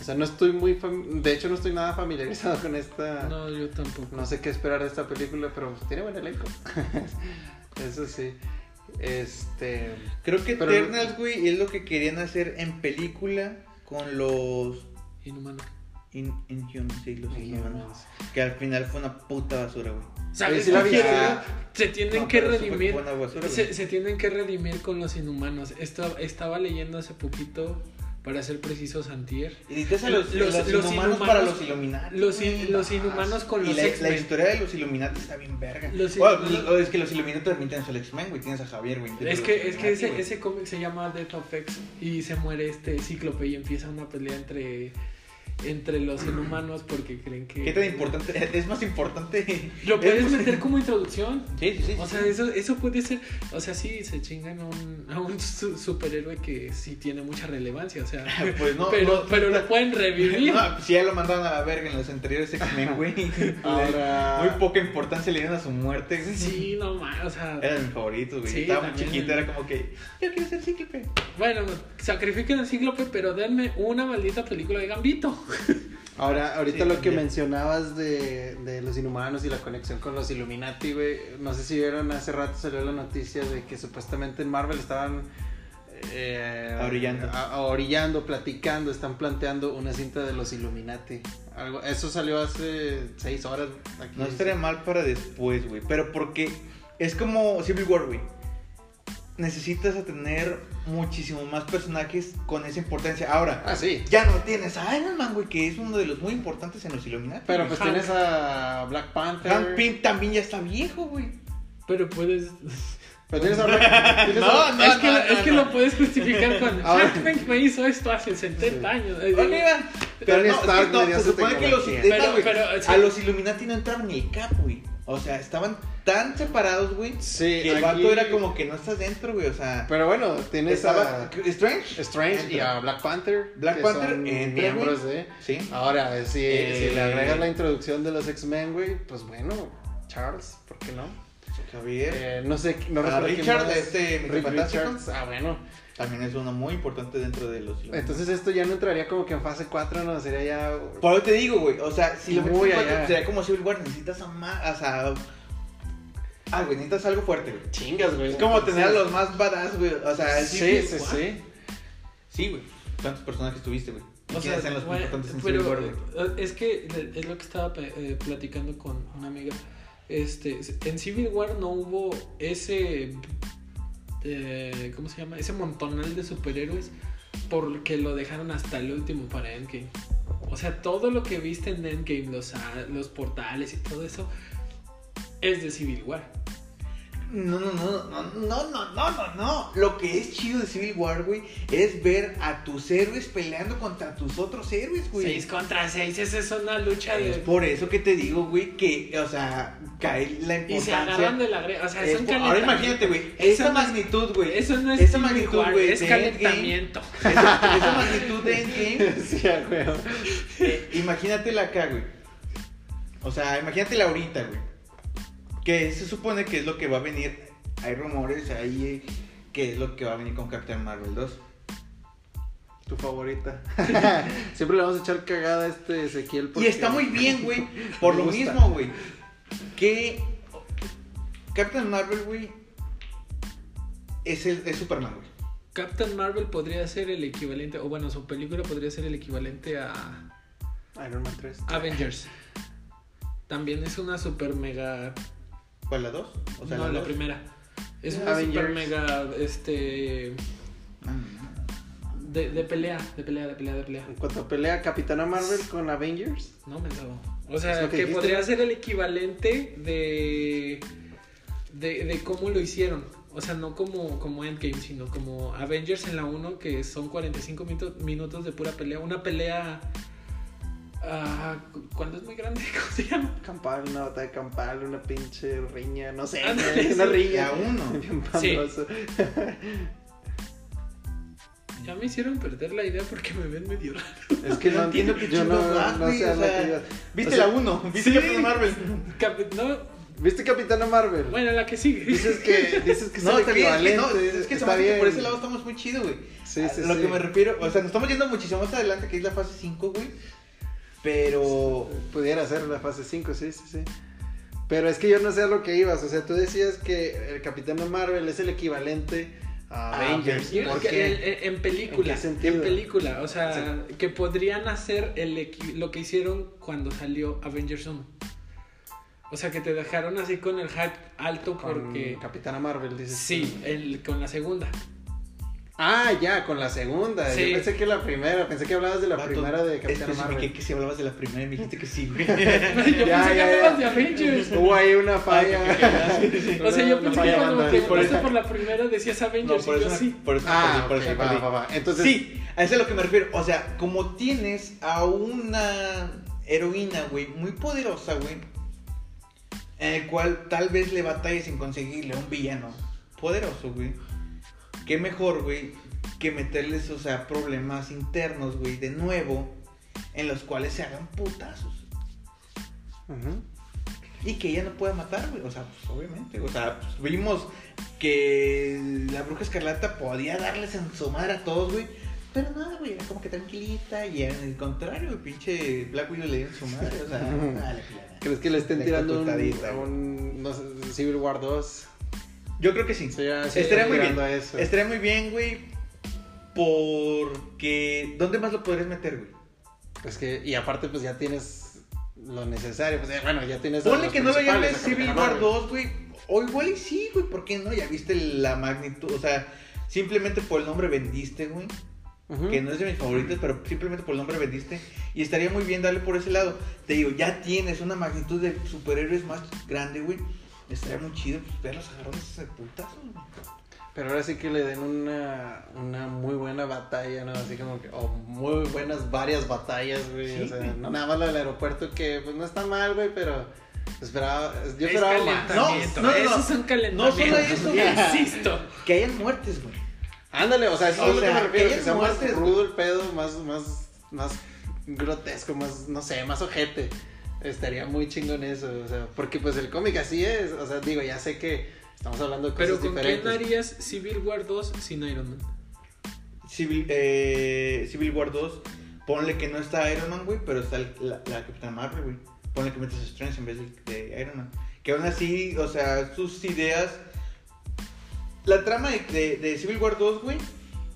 S2: O sea, no estoy muy fam- de hecho no estoy nada familiarizado con esta no,
S1: No, yo tampoco.
S2: sé qué esperar de esta película, pero tiene buen elenco. eso sí. Este,
S3: Creo que
S2: Pero-
S3: Eternals, güey, es lo que querían hacer en película con los
S1: Inhumano.
S3: In Inhuman, sí, los Inhumanos.
S2: Inhumans.
S3: Que al final fue una puta basura, güey.
S1: ¿Sabes
S2: sí la
S1: qué
S2: vi,
S1: quiero?
S3: ah.
S1: Se tienen
S3: No,
S1: que
S3: pero súper
S1: redimir.
S3: buena basura,
S1: Se, se tienen que redimir con los inhumanos. Esto estaba leyendo hace poquito, para ser precisos, antier.
S3: Y a los,
S1: Los-
S3: los,
S1: los
S3: inhumanos,
S1: inhumanos-
S3: para los Illuminati.
S1: los in- inhumanos con
S3: y
S1: los
S3: la, la
S1: X-Men.
S3: historia de los Illuminati está bien verga. Bueno, es que los Illuminati también tienen al X-Men, güey. Tienes a Javier, güey.
S1: Es que, es que ese, ese cómic se llama Death of X y se muere este cíclope y empieza una pelea entre, entre los inhumanos porque creen que...
S3: ¿Qué tan importante? Es más importante.
S1: Lo puedes
S3: es-
S1: meter como introducción.
S3: Sí, sí, sí.
S1: O sea,
S3: sí.
S1: eso, eso puede ser. O sea, sí, se chingan a un, a un su- superhéroe que sí tiene mucha relevancia. O sea,
S3: Pues no,
S1: pero,
S3: no,
S1: pero lo pueden revivir.
S3: No, si ya lo mandaron a la verga en los anteriores X-Men, güey.
S2: Ahora-
S3: Muy poca importancia le dieron a su muerte. güey.
S1: Sí, no más. O sea,
S3: Era mi favorito, güey.
S1: Sí,
S3: Estaba muy chiquito, era como que. Yo quiero ser cíclope.
S1: bueno, sacrifiquen al cíclope, pero denme una maldita película de Gambito.
S2: Ahora, ahorita
S3: Sí,
S2: lo que
S3: ya.
S2: mencionabas de, de los inhumanos y la conexión con los Illuminati, güey. No sé si vieron hace rato salió la noticia de que supuestamente en Marvel estaban eh, a- ahorillando, platicando, están planteando una cinta de los Illuminati. Algo, eso salió hace seis horas. Aquí
S3: No estaría mal para después, güey. Pero porque es como Civil War, güey. Necesitas a tener muchísimos más personajes con esa importancia. Ahora,
S2: Ah, sí.
S3: ya no tienes a Iron Man, güey, que es uno de los muy importantes en los Illuminati.
S2: Pero pues
S1: Hank.
S2: tienes a Black Panther.
S3: Hank Pym también ya está viejo, güey.
S1: Pero puedes.
S2: Pero tienes a Black tienes
S3: No,
S2: a-
S3: no,
S1: es que,
S3: no,
S1: es que
S3: no.
S1: lo puedes justificar con.
S2: Ahora-
S1: Shark Tank me hizo esto hace 70 años. Eh,
S3: ¿Dónde iban? Pero no, es que
S2: Stark
S3: no,
S2: le dio
S3: se
S2: su
S3: supone que los
S2: tecnología.
S3: es más,
S1: Pero-
S3: güey,
S1: pero, sí.
S3: a los Illuminati no entraban ni el Cap, güey. O sea, estaban tan separados, güey,
S2: Sí,
S3: que el
S2: aquí-
S3: vato era como que no estás dentro, güey. O sea,
S2: Pero bueno, tienes
S3: estaba
S2: a
S3: Strange.
S2: Strange y a Black Panther.
S3: Black Panther
S2: son
S3: entra,
S2: miembros
S3: güey.
S2: de.
S3: Sí.
S2: Ahora, si,
S3: Eh,
S2: si le agregas la introducción de los X-Men, güey, pues bueno, Charles, ¿por qué no?
S3: Javier.
S2: Eh, no sé, no
S3: A
S2: recuerdo quién
S3: Richard,
S2: más.
S3: este.
S2: Rick. Richards. Ah, bueno.
S3: También es uno muy importante dentro de los.
S2: Entonces esto ya no entraría como que en fase 4, no, sería ya...
S3: Por eso te digo, güey. O sea, si lo
S2: Muy allá.
S3: sería como Civil War. Necesitas a más. O sea. Ah, güey, necesitas algo fuerte, güey.
S2: Chingas, güey.
S3: Es como tener a los más badass, güey. O sea,
S2: Sí,
S3: Civil
S2: sí,
S3: War.
S2: sí.
S3: Sí, güey. ¿Cuántos personajes tuviste, güey?
S1: O sea,
S3: ¿Quiénes eran los
S1: bueno,
S3: importantes en
S1: pero
S3: Civil War, güey?
S1: eh, es que es lo que estaba eh, platicando con una amiga. Este, en Civil War no hubo ese, eh, ¿cómo se llama? Ese montonal de superhéroes porque lo dejaron hasta el último para Endgame. O sea, todo lo que viste en Endgame, los, a- los portales y todo eso, es de Civil War.
S3: No, no, no, no, no, no, no, no, no. Lo que es chido de Civil War, güey, es ver a tus héroes peleando contra tus otros héroes, güey.
S1: 6 contra 6, esa es una lucha
S3: Es
S1: de...
S3: por eso que te digo, güey, que, o sea, cae la importancia.
S1: Y se agarran de la O sea,
S3: Es
S1: es un
S3: por- ahora imagínate, güey, esa
S1: no es-
S3: magnitud, güey.
S1: Eso no es
S3: esa
S1: Civil
S3: magnitud,
S1: War,
S3: güey,
S1: es calentamiento.
S3: Esa, esa magnitud de Endgame,
S2: Sí, huevo.
S3: eh, imagínatela acá, güey. O sea, imagínatela ahorita, güey. Que se supone que es lo que va a venir. Hay rumores ahí que es lo que va a venir con Captain Marvel 2.
S2: tu favorita. Siempre le vamos a echar cagada a este Ezequiel.
S3: Y está muy bien, güey. Por lo
S2: gusta.
S3: mismo, güey. Que Captain Marvel, güey, es, el, es Superman, güey.
S1: Captain Marvel podría ser el equivalente, o bueno, su película podría ser el equivalente a
S2: Iron Man 3.
S1: Avengers. También es una super mega.
S3: ¿Cuál, la 2? O sea,
S1: no, la primera. Es una
S2: Avengers.
S1: super mega. Este. De, de pelea, de pelea, de pelea, de pelea.
S2: En cuanto a pelea Capitana Marvel con Avengers.
S1: No me lo. O sea,
S2: lo
S1: que, podría ser el equivalente de, de. de cómo lo hicieron. O sea, no como, como Endgame, sino como Avengers en la 1, que son 45 minutos, minutos de pura pelea. Una pelea. Ah, cuando es muy grande, ¿cómo se llama?
S2: Campal, una batalla campal, una pinche riña, no sé, una
S1: sí.
S2: riña.
S3: Uno.
S2: Bien
S1: Sí. Ya me hicieron perder la idea porque me ven medio raro.
S2: Es que
S3: No
S2: no
S3: entiendo qué
S2: yo no,
S3: vas,
S2: no sé
S3: o sea,
S2: que.
S3: ¿Viste
S2: O sea,
S3: la 1? ¿Viste
S1: sí.
S3: Captain Marvel?
S1: Cap- No,
S2: ¿Viste Capitana Marvel?
S1: bueno, la que sigue.
S2: Dices que, dices que
S3: No, está bien, es que, no, es que
S2: está
S3: hace que
S2: bien.
S3: por ese lado estamos muy chido, güey.
S2: Sí, sí,
S3: A lo
S2: sí.
S3: que me refiero, o sea, nos estamos yendo muchísimo más adelante, que es la fase 5, güey. Pero.
S2: Pudiera ser la fase 5, sí, sí, sí. Pero es que yo no sé a lo que ibas. O sea, tú decías que el Capitana Marvel es el equivalente a Avengers.
S3: Avengers.
S2: ¿Por
S1: Que
S2: qué?
S1: En, en película,
S2: ¿En qué
S1: en película, o sea, que podrían hacer el lo que hicieron cuando salió Avengers 1. O sea, que te dejaron así con el hype alto
S2: Con
S1: porque...
S2: Capitana Marvel, dices.
S1: Sí, el, con la segunda.
S2: Ah, ya, con la segunda.
S1: Sí.
S2: Yo pensé que la primera. Pensé que hablabas de la primera de
S3: especifiqué
S2: Marvel.
S3: que si hablabas de la primera y me dijiste que sí, güey.
S1: Yo
S2: Ya,
S1: pensé que
S2: ya,
S1: hablabas
S2: ya.
S1: de Avengers.
S2: Hubo ahí una falla.
S1: O sea, yo pensé que cuando te
S3: por eso-
S1: por la primera decías
S3: No,
S1: Avengers
S3: por
S1: y
S3: eso,
S1: yo sí.
S3: por eso
S2: Ah,
S3: perdí, por eso me
S2: va,
S3: perdí.
S2: va, va. Entonces,
S3: Sí, a eso es a lo que me refiero. O sea, como tienes a una heroína, güey, muy poderosa, güey, en el cual tal vez le batalles en conseguirle a un villano poderoso, güey. Qué mejor, güey, que meterles, o sea, problemas internos, güey, de nuevo, en los cuales se hagan putazos.
S2: Ujú.
S3: Y que ella no pueda matar, güey. O sea, pues obviamente. O sea, pues, vimos que la bruja escarlata podía darles en su madre a todos, güey. Pero nada, güey, era como que tranquilita. Y en el contrario, el pinche Black Widow le dio en su madre. O sea, dale, plana.
S2: ¿crees que le estén
S3: Le
S2: tirando un, un, no sé, Civil War 2?
S3: Yo creo que sí.
S2: Sí, sí,
S3: Estaría muy bien.
S2: eso.
S3: Estaría muy bien, güey. Porque. ¿Dónde más lo podrías meter, güey?
S2: Es que, y aparte, pues ya tienes lo necesario. Pues eh, bueno, ya tienes.
S3: Ponle que no lo llames Civil War
S2: Marvel.
S3: 2, güey. O igual y sí, güey. ¿Por qué no? Ya viste la magnitud. O sea, simplemente por el nombre vendiste, güey.
S2: Ujú.
S3: que no es de mis favoritos, pero simplemente por el nombre vendiste. Y estaría muy bien darle por ese lado. Te digo, ya tienes una magnitud de superhéroes más grande, güey. Estaría muy chido pues, verlos agarrándose de putazo, güey.
S2: Pero ahora sí que le den una, una muy buena batalla, ¿no? Así como que, o muy buenas varias batallas, güey.
S3: Sí,
S2: o sea, no nada más lo del aeropuerto que, pues no está mal, güey, pero esperaba, yo
S1: Es
S2: esperaba más.
S3: No, no, no,
S1: Esos son calentamientos.
S3: No solo eso, güey.
S1: insisto.
S3: Que hayan muertes, güey.
S2: Ándale, o sea, eso
S3: O
S2: es lo que me refiero,
S3: que
S2: que sea más
S3: muertes,
S2: rudo el pedo, más, más, más grotesco, más, no sé, más ojete. Estaría muy chingón eso, o sea, porque pues el cómic así es, o sea, digo, ya sé que estamos hablando de cosas
S1: Pero ¿con
S2: diferentes.
S1: quién harías Civil War 2 sin Iron Man?
S3: Civil, eh, Civil War 2, ponle que no está Iron Man, güey, pero está el- la, la Capitana Marvel, güey. Ponle que metes a Strange en vez de, de Iron Man. Que aún así, o sea, sus ideas. La trama de, de- de Civil War 2, güey,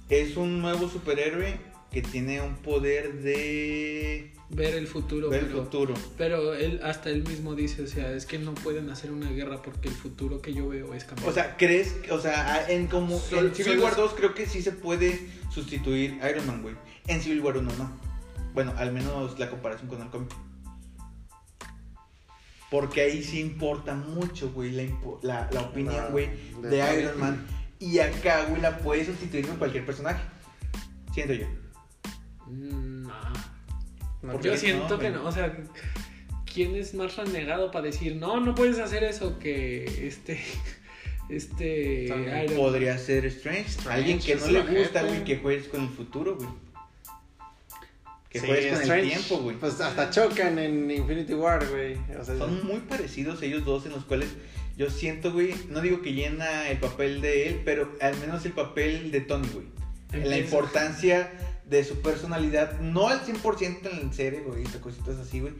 S3: es un nuevo superhéroe que tiene un poder de
S1: Ver el futuro.
S3: ver el
S1: pero,
S3: futuro.
S1: pero él, hasta él mismo dice, o sea, es que no pueden hacer una guerra porque el futuro que yo veo es cambiar.
S3: O sea, ¿crees? O sea, en como
S1: Sol-
S3: en Civil War
S1: es-
S3: 2 creo que sí se puede sustituir Iron Man, güey. En Civil War 1 no. Bueno, al menos la comparación con el cómic. Porque ahí sí importa mucho, güey, la, la, la opinión, güey,
S2: de.
S3: Iron Man. Y acá, güey, la puedes sustituir con cualquier personaje. Siento yo.
S1: Mm, no.
S2: No,
S3: ¿Por
S1: Yo siento
S3: No,
S1: que no, o sea, ¿quién es más renegado para decir, no, no puedes hacer eso que este, este, Iron
S3: Podría ser Strange.
S2: Strange,
S3: Alguien que no le gusta, güey, que juegues con el futuro, güey. Que
S2: Sí,
S3: juegues con
S2: Strange,
S3: el tiempo, güey.
S2: Pues hasta chocan en Infinity War, güey. O sea,
S3: Son muy parecidos ellos dos en los cuales yo siento, güey, no digo que llena el papel de él, pero al menos el papel de Tony, güey. En la importancia de su personalidad, no al 100% en ser egoísta, cositas así, güey.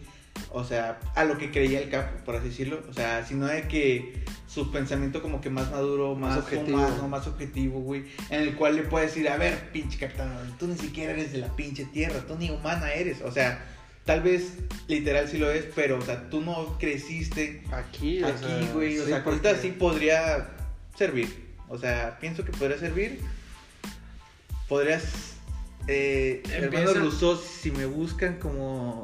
S3: O sea, a lo que creía el capo, por así decirlo. O sea, sino de que su pensamiento como que más maduro, más,
S2: Más objetivo.
S3: humano, más objetivo, güey. En el cual le puede decir, a ver, pinche capitán, tú ni siquiera eres de la pinche tierra, tú ni humana eres. O sea, tal vez literal sí lo es, pero, o sea, tú no creciste
S2: Aquí,
S3: aquí,
S2: sea,
S3: güey. O
S2: sí,
S3: sea, ahorita sí podría servir. O sea, pienso que podría servir. Podrías. Eh, hermano Rousseau, si me buscan como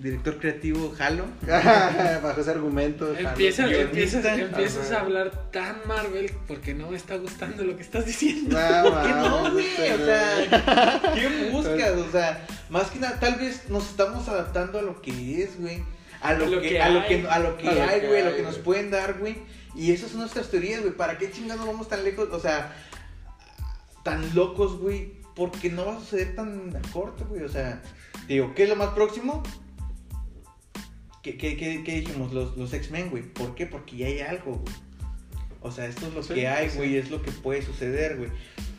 S3: director creativo, jalo.
S2: Bajo ese argumento.
S1: Empieza, empiezas, empiezas a hablar tan Marvel porque no me está gustando lo que estás diciendo.
S2: No,
S3: ¿Qué no, güey? O sea, ¿qué buscas? O sea, más que nada, tal vez nos estamos adaptando a lo que es, güey. A lo, que,
S1: que
S3: a lo
S1: hay.
S3: que, a lo que
S2: A lo
S3: hay,
S2: que
S3: güey, a lo que nos pueden dar, güey. Y esas son nuestras teorías, güey. ¿Para qué chingados vamos tan lejos? O sea, tan locos, güey. Porque no va a suceder tan a corto, güey. O sea, digo, ¿qué es lo más próximo? ¿Qué, qué, qué, qué dijimos? Los, los X-Men, güey. ¿Por qué? Porque ya hay algo, güey. O sea, esto es lo
S2: Sí,
S3: que hay,
S2: sí.
S3: güey. Es lo que puede suceder, güey.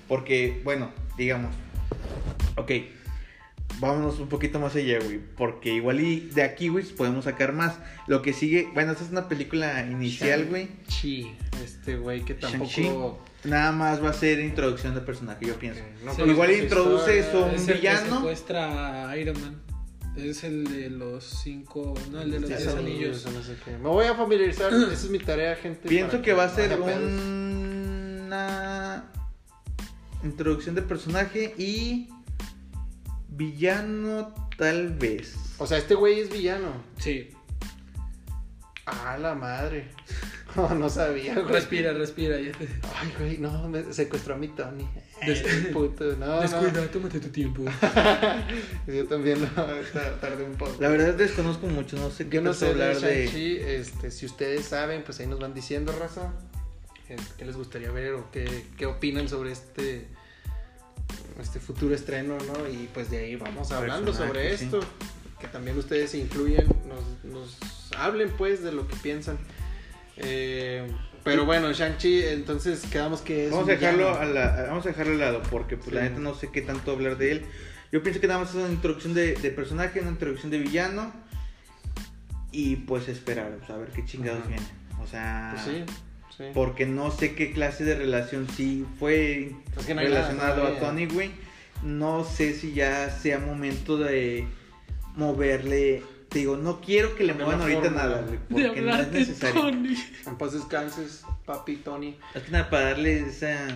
S3: Porque, bueno, digamos. Ok. Vámonos un poquito más allá, güey. Porque igual y de aquí, güey, podemos sacar más. Lo que sigue, bueno, esta es una película inicial, güey.
S2: Chi, este güey que tampoco.
S3: Nada más va a ser introducción de personaje, yo pienso.
S2: Ok, no
S1: Sí,
S3: igual
S2: su
S3: introduce
S2: historia.
S3: eso. un
S1: Es el que
S3: villano.
S1: secuestra a Iron Man. Es el de los cinco. No, el de los
S2: Sí,
S1: diez anillos.
S2: no sé qué. Me voy a familiarizar. Esa es mi tarea, gente.
S3: Pienso que va a ser una introducción de personaje y villano tal vez.
S2: O sea, este güey es villano.
S1: Sí.
S2: Ah, la madre. Oh, no sabía, güey.
S1: Respira, respira. ya te-
S2: Ay, güey, no, me secuestró a mi Tony.
S1: Des-
S2: puto, no,
S1: Descuida, tómate tu tiempo.
S2: no. Yo también lo tar- tardé un poco.
S3: La verdad desconozco mucho, no sé qué
S2: Yo no
S3: tanto
S2: sé
S3: hablar de...
S2: Este, si ustedes saben, pues ahí nos van diciendo, raza, eh, qué les gustaría ver o qué, qué opinan sobre este este futuro estreno, ¿no? Y pues de ahí vamos hablando sobre
S3: sí.
S2: esto, que también ustedes se incluyen, nos, nos hablen pues de lo que piensan. Eh, pero bueno, Shang-Chi, entonces quedamos que es
S3: Vamos a dejarlo
S2: villano.
S3: a la- vamos a dejarlo al lado porque pues la neta no sé qué tanto hablar de él. Yo pienso que nada más es una introducción de, de personaje, una introducción de villano y pues esperar, sea, a ver qué chingados
S2: Ajá.
S3: viene. O sea,
S2: Pues sí, sí.
S3: porque no sé qué clase de relación sí fue
S2: Es que no hay nada
S3: relacionado a. Tony, güey. No sé si ya sea momento de moverle. Te digo, no quiero que le muevan ahorita nada, güey, porque no es necesario.
S1: Tony.
S2: En paz descanses, papi Tony.
S3: Es que nada, para darle esa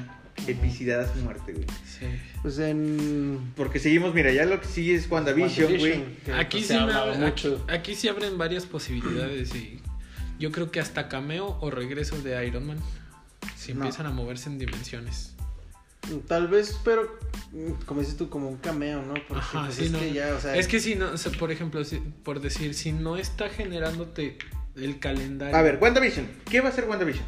S3: epicidad a su muerte, güey.
S1: Sí.
S2: Pues en
S3: Porque seguimos, mira, ya lo que sigue es WandaVision, güey.
S1: Aquí
S2: pues,
S1: sí abre-
S2: mucho.
S1: Aquí, aquí sí abren varias posibilidades y yo creo que hasta cameo o regreso de Iron Man. Si
S3: No.
S1: empiezan a moverse en dimensiones.
S2: Tal vez, pero mm, como dices tú, como un cameo, ¿no? Porque
S1: Ajá,
S2: pues,
S1: sí,
S2: es
S1: no.
S2: que ya, o sea,
S1: Es que si no, o sea, por ejemplo, si- por decir, si no está generándote el calendario,
S3: A ver, WandaVision. ¿Qué va a ser WandaVision?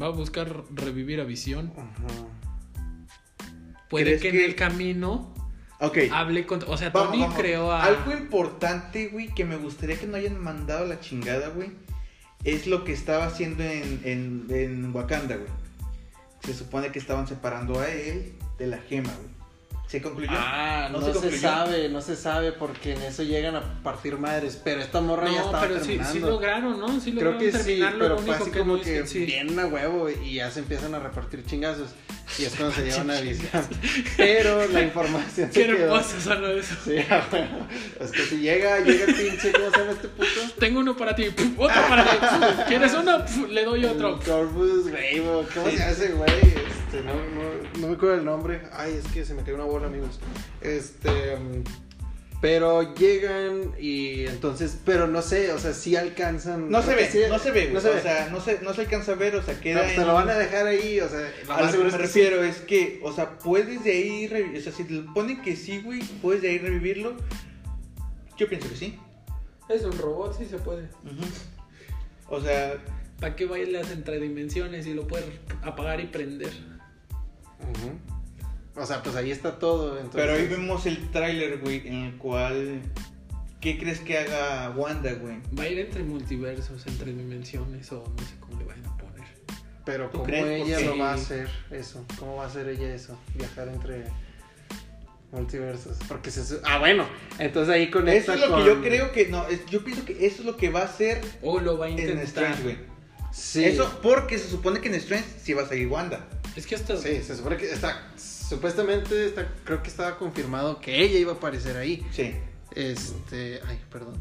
S1: va a buscar revivir a Visión.
S2: Ajá.
S1: Puede
S3: ¿Crees
S1: que,
S3: que-
S1: en el camino
S3: Ok.
S1: hable con. O sea,
S3: Vamos,
S1: Tony
S3: vamos.
S1: creó a.
S3: Algo importante, güey, que me gustaría que no hayan mandado a la chingada, güey, es lo que estaba haciendo en, en, en Wakanda, güey. Se supone que estaban separando a él de la gema, güey. ¿Se concluyó?
S2: Ah,
S3: ¿No
S2: no,
S3: se concluyó?
S2: sabe, no se sabe porque en eso llegan a partir madres, pero esta morra ya
S1: No,
S2: estaba
S1: pero sí,
S2: terminando.
S1: sí lograron, ¿no? Sí
S2: Creo
S1: lograron
S2: que sí, pero fue así
S1: que
S2: como
S1: no
S2: que
S1: sí.
S2: bien a huevo y ya se empiezan a repartir chingazos y es cuando se llevan a visión. Pero la información
S1: Qué
S2: se quedó.
S1: hermoso sonó eso.
S2: Sí, a huevo. Es que si llega, llega el pinche, ¿cómo se llama este puto?
S1: Tengo uno para ti, otro para ti. ¿Quieres uno? Le doy otro.
S2: Corvus Glaive, ¿cómo se hace, güey? Este, no, no, no me acuerdo el nombre. Ay, es que se me cayó una bola, amigos. Este. mm, Pero llegan y entonces, pero no sé, o sea, sí alcanzan.
S3: No se ve,
S2: sí-
S3: no se ve.
S2: No se
S3: o
S2: ve.
S3: sea, no se, no se alcanza a ver, o sea,
S2: No,
S3: queda
S2: pues te
S3: en-
S2: lo van a dejar ahí, o sea, lo
S3: A
S2: más
S3: lo que me
S2: es que sí.
S3: refiero es que, o sea, puedes de ahí o sea, si te ponen que sí, güey, puedes de ahí revivirlo. Yo pienso que sí.
S1: Es un robot, sí se puede.
S3: O sea,
S1: ¿Para qué bailas entre dimensiones y lo puedes apagar y prender?
S2: O sea, pues ahí está todo. Entonces,
S3: pero ahí vemos el tráiler, güey, en el cual... ¿Qué crees que haga Wanda, güey?
S1: Va a ir entre multiversos, entre dimensiones o no sé cómo le vayan a poner.
S2: Pero
S3: ¿Tú
S2: ¿cómo
S3: crees?
S2: ella lo va a hacer eso? ¿Cómo va a hacer ella eso? Viajar entre. Multiversos. Porque se. su- Ah, bueno. Entonces ahí conecta
S3: Eso es lo
S2: con-
S3: que yo creo que no, es- yo pienso que eso es lo que va a hacer
S1: O lo va a
S3: en
S1: intentar.
S3: Strange, güey.
S2: Sí.
S3: Eso porque se supone que en Strange sí va a seguir Wanda.
S1: Es que hasta.
S2: Sí, se supone que está. Supuestamente está, creo que estaba confirmado que ella iba a aparecer ahí.
S3: Sí.
S2: Este. Ay, perdón.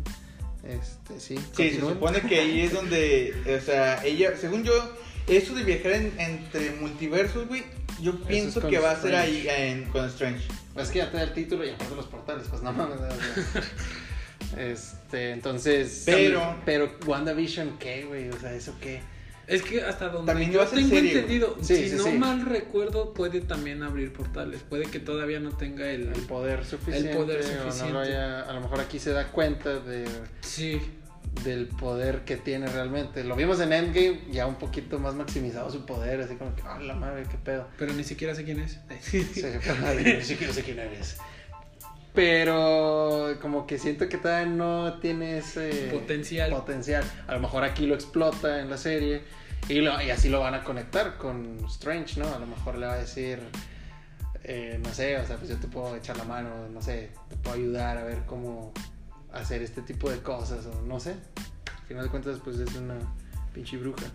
S2: Este, sí.
S3: Sí, se supone que ahí es donde, o sea, ella, según yo, eso de viajar en- entre multiversos, güey, yo pienso que va a ser ahí en, con Strange.
S2: Es que ya te da el título y aparte los portales, pues no mames. Este, entonces.
S3: Pero-
S2: Pero, WandaVision, ¿qué, güey? O sea, ¿eso qué?
S1: Es que hasta donde
S3: También
S1: yo tengo entendido,
S2: Sí,
S1: si
S2: sí,
S1: no
S2: sí.
S1: mal recuerdo, puede también abrir portales. Puede que todavía no tenga el.
S2: El poder suficiente.
S1: poder
S2: o no lo
S1: suficiente.
S2: haya- a lo mejor aquí se da cuenta de,
S1: Sí.
S2: del poder que tiene realmente. Lo vimos en Endgame, ya un poquito más maximizado su poder, así como que, ¡ah, la madre, qué pedo!
S1: Pero ni siquiera sé quién es.
S2: Sí, ni siquiera sé quién eres. Pero como que siento que todavía no tiene ese
S1: Potencial.
S2: potencial. A lo mejor aquí lo explota en la serie y, lo- y así lo van a conectar con Strange, ¿no? A lo mejor le va a decir, eh, no sé, o sea, pues yo te puedo echar la mano, no sé, te puedo ayudar a ver cómo hacer este tipo de cosas o no sé. Al final de cuentas, pues es una pinche bruja.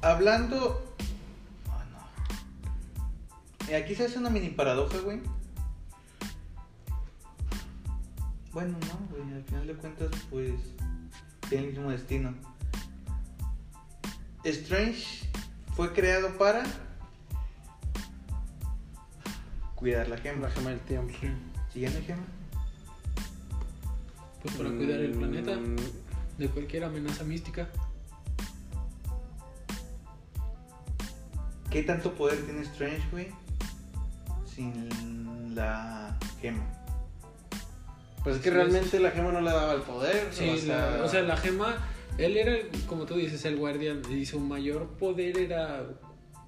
S3: Hablando... Ah, no. Aquí se hace una mini paradoja, güey. Bueno, no, güey, al final de cuentas, pues, tiene el mismo destino. Strange fue creado para cuidar la gema.
S2: La gema del tiempo.
S3: ¿Siguiendo gema?
S1: Pues para cuidar el planeta
S2: Mm,
S1: de cualquier amenaza mística.
S3: ¿Qué tanto poder tiene Strange, güey? Sin la gema.
S2: Pues es que
S1: Sí,
S2: realmente la gema no le daba el poder.
S1: Sí,
S2: o sea,
S1: la- o sea, la gema, él era, como tú dices, el guardián y su mayor poder era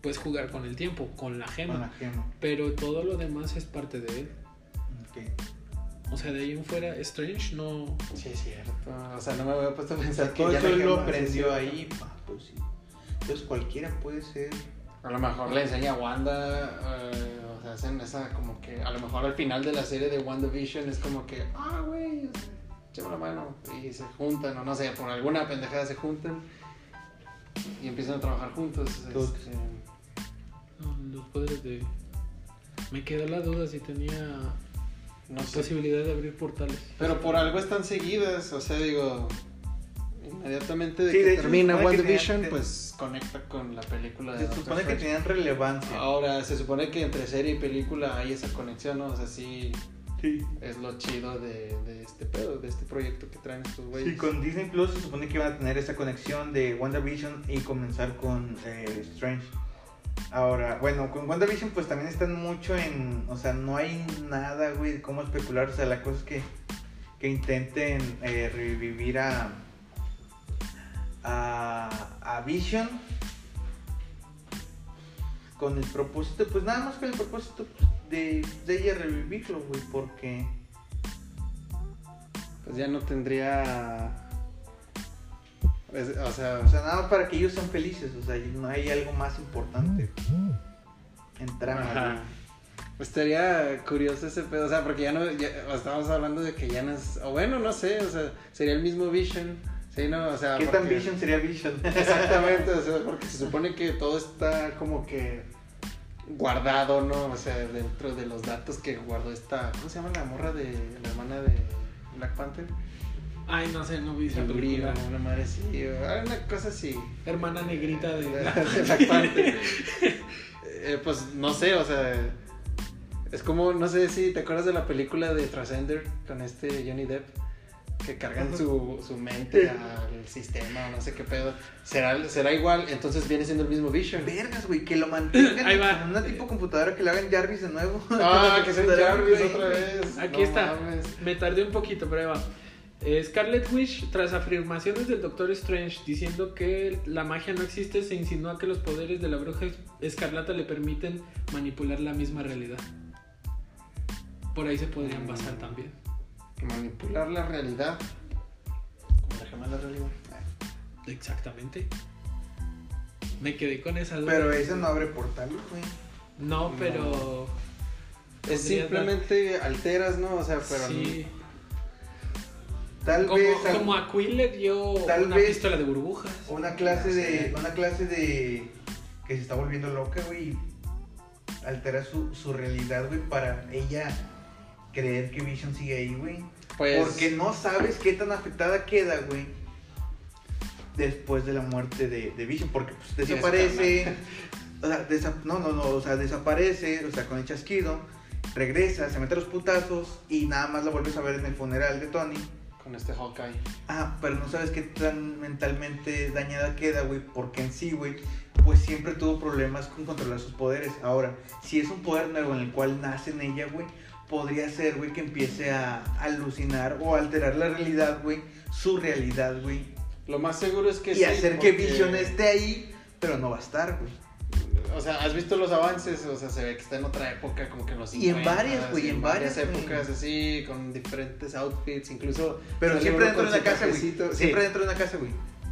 S1: pues jugar con el tiempo, con la gema.
S3: Con la gema.
S1: Pero todo lo demás es parte de él.
S3: Ok.
S1: O sea, de ahí en fuera, Strange no...
S2: Sí, es cierto. O sea, no me había puesto a
S3: O
S2: pensar
S3: sea,
S2: que
S3: todo
S2: ya
S3: eso
S2: la
S3: él lo aprendió ahí. pa, pues sí. Entonces cualquiera puede ser.
S2: A lo mejor le enseña a Wanda, eh, o sea, hacen esa como que, a lo mejor al final de la serie de WandaVision es como que, ah, güey, échame la mano, y se juntan, o no sé, por alguna pendejada se juntan y empiezan a trabajar juntos. Este,
S1: no, los poderes de... Me quedó la duda si tenía
S2: no sé.
S1: posibilidad de abrir portales.
S2: Pero por algo están seguidas, o sea, digo, inmediatamente de
S3: Sí,
S2: que
S3: de hecho,
S2: termina
S3: se supone que
S2: pues conecta con la película de
S3: Se
S2: Doctor
S3: supone que tenían relevancia.
S2: Ahora, se supone que entre serie y película hay esa conexión, ¿no? O sea, sí
S3: Sí.
S2: es lo chido de, de este pedo, de este proyecto que traen estos güeyes.
S3: Sí, con Disney Plus se supone que iban a tener esa conexión de WandaVision y comenzar con eh, Strange. Ahora, bueno, con WandaVision pues también están mucho en, o sea, no hay nada, güey, cómo especular, o sea, la cosa es que, que intenten eh, revivir a, a, a Vision con el propósito, pues nada más con el propósito de, de ella revivirlo, güey, porque...
S2: Pues ya no tendría... o sea,
S3: O sea, nada más para que ellos sean felices, o sea, no hay algo más importante en trama.
S2: Pues estaría curioso ese pedo, o sea, porque ya no, ya, estábamos hablando de que ya no es, o bueno, no sé, o sea, sería el mismo Vision, sí, no, o sea,
S3: ¿Qué tan Vision sería Vision?
S2: Exactamente, o sea, porque se supone que todo está como que guardado, ¿no? O sea, dentro de los datos que guardó esta, ¿cómo se llama la morra de la hermana de Black Panther?
S1: Ay, no sé, no vi esa película.
S2: una madre así, o una cosa así.
S1: Hermana negrita de...
S2: de Black Panther. Eh, pues no sé, o sea, es como, no sé si te acuerdas de la película de Transcender con este Johnny Depp. Que cargan su, su mente al sistema o no sé qué pedo. ¿Será, será igual, entonces viene siendo el mismo Vision.
S3: Vergas, güey, que lo mantengan
S1: Ahí va.
S3: con una tipo computadora que le hagan Jarvis de nuevo.
S2: Ah, que sea Jarvis
S3: Güey.
S2: otra vez.
S1: Aquí
S2: No
S1: está.
S2: mames.
S1: Me tardé un poquito, pero ahí va. Eh, Scarlet Witch, tras afirmaciones del Doctor Strange diciendo que la magia no existe, se insinúa que los poderes de la bruja escarlata le permiten manipular la misma realidad. Por ahí se podrían basar también.
S2: Manipular la realidad. Como la gema de la realidad.
S1: Exactamente. Me quedé con esa duda.
S3: Pero ese no abre portales, güey.
S1: No, pero.
S2: Es simplemente alteras, ¿no? O sea, pero
S1: Sí.
S3: Tal
S1: Como,
S3: vez al-
S1: como a Quill le dio
S3: Tal
S1: una
S3: vez-
S1: pistola de burbujas.
S3: una clase
S2: No
S3: de una clase de que se está volviendo loca, güey, altera su, su realidad, güey, para ella creer que Vision sigue ahí, güey.
S2: pues
S3: Porque no sabes qué tan afectada queda, güey. Después de la muerte de, de Vision. Porque pues, desaparece. O sea, desa- no, no, no. O sea, desaparece. O sea, con el chasquido. Regresa, se mete a los putazos. Y nada más la vuelves a ver en el funeral de Tony.
S2: con este Hawkeye.
S3: Ah, pero no sabes qué tan mentalmente dañada queda, güey. Porque en sí, güey, pues siempre tuvo problemas con controlar sus poderes. Ahora, si es un poder nuevo en el cual nace en ella, güey, podría ser, güey, que empiece a alucinar o alterar la realidad, güey. Su realidad, güey.
S2: Lo más seguro es que
S3: Y
S2: sí,
S3: hacer que Vision esté ahí, pero no va a estar, güey.
S2: O sea, ¿has visto los avances? O sea, se ve que está en otra época, como que en los
S3: Y en
S2: 50s,
S3: varias, güey,
S2: y
S3: en varias, güey.
S2: épocas así, con diferentes outfits, incluso...
S3: Pero siempre dentro de una casa, güey.
S2: sí.
S3: Siempre dentro de una casa, güey.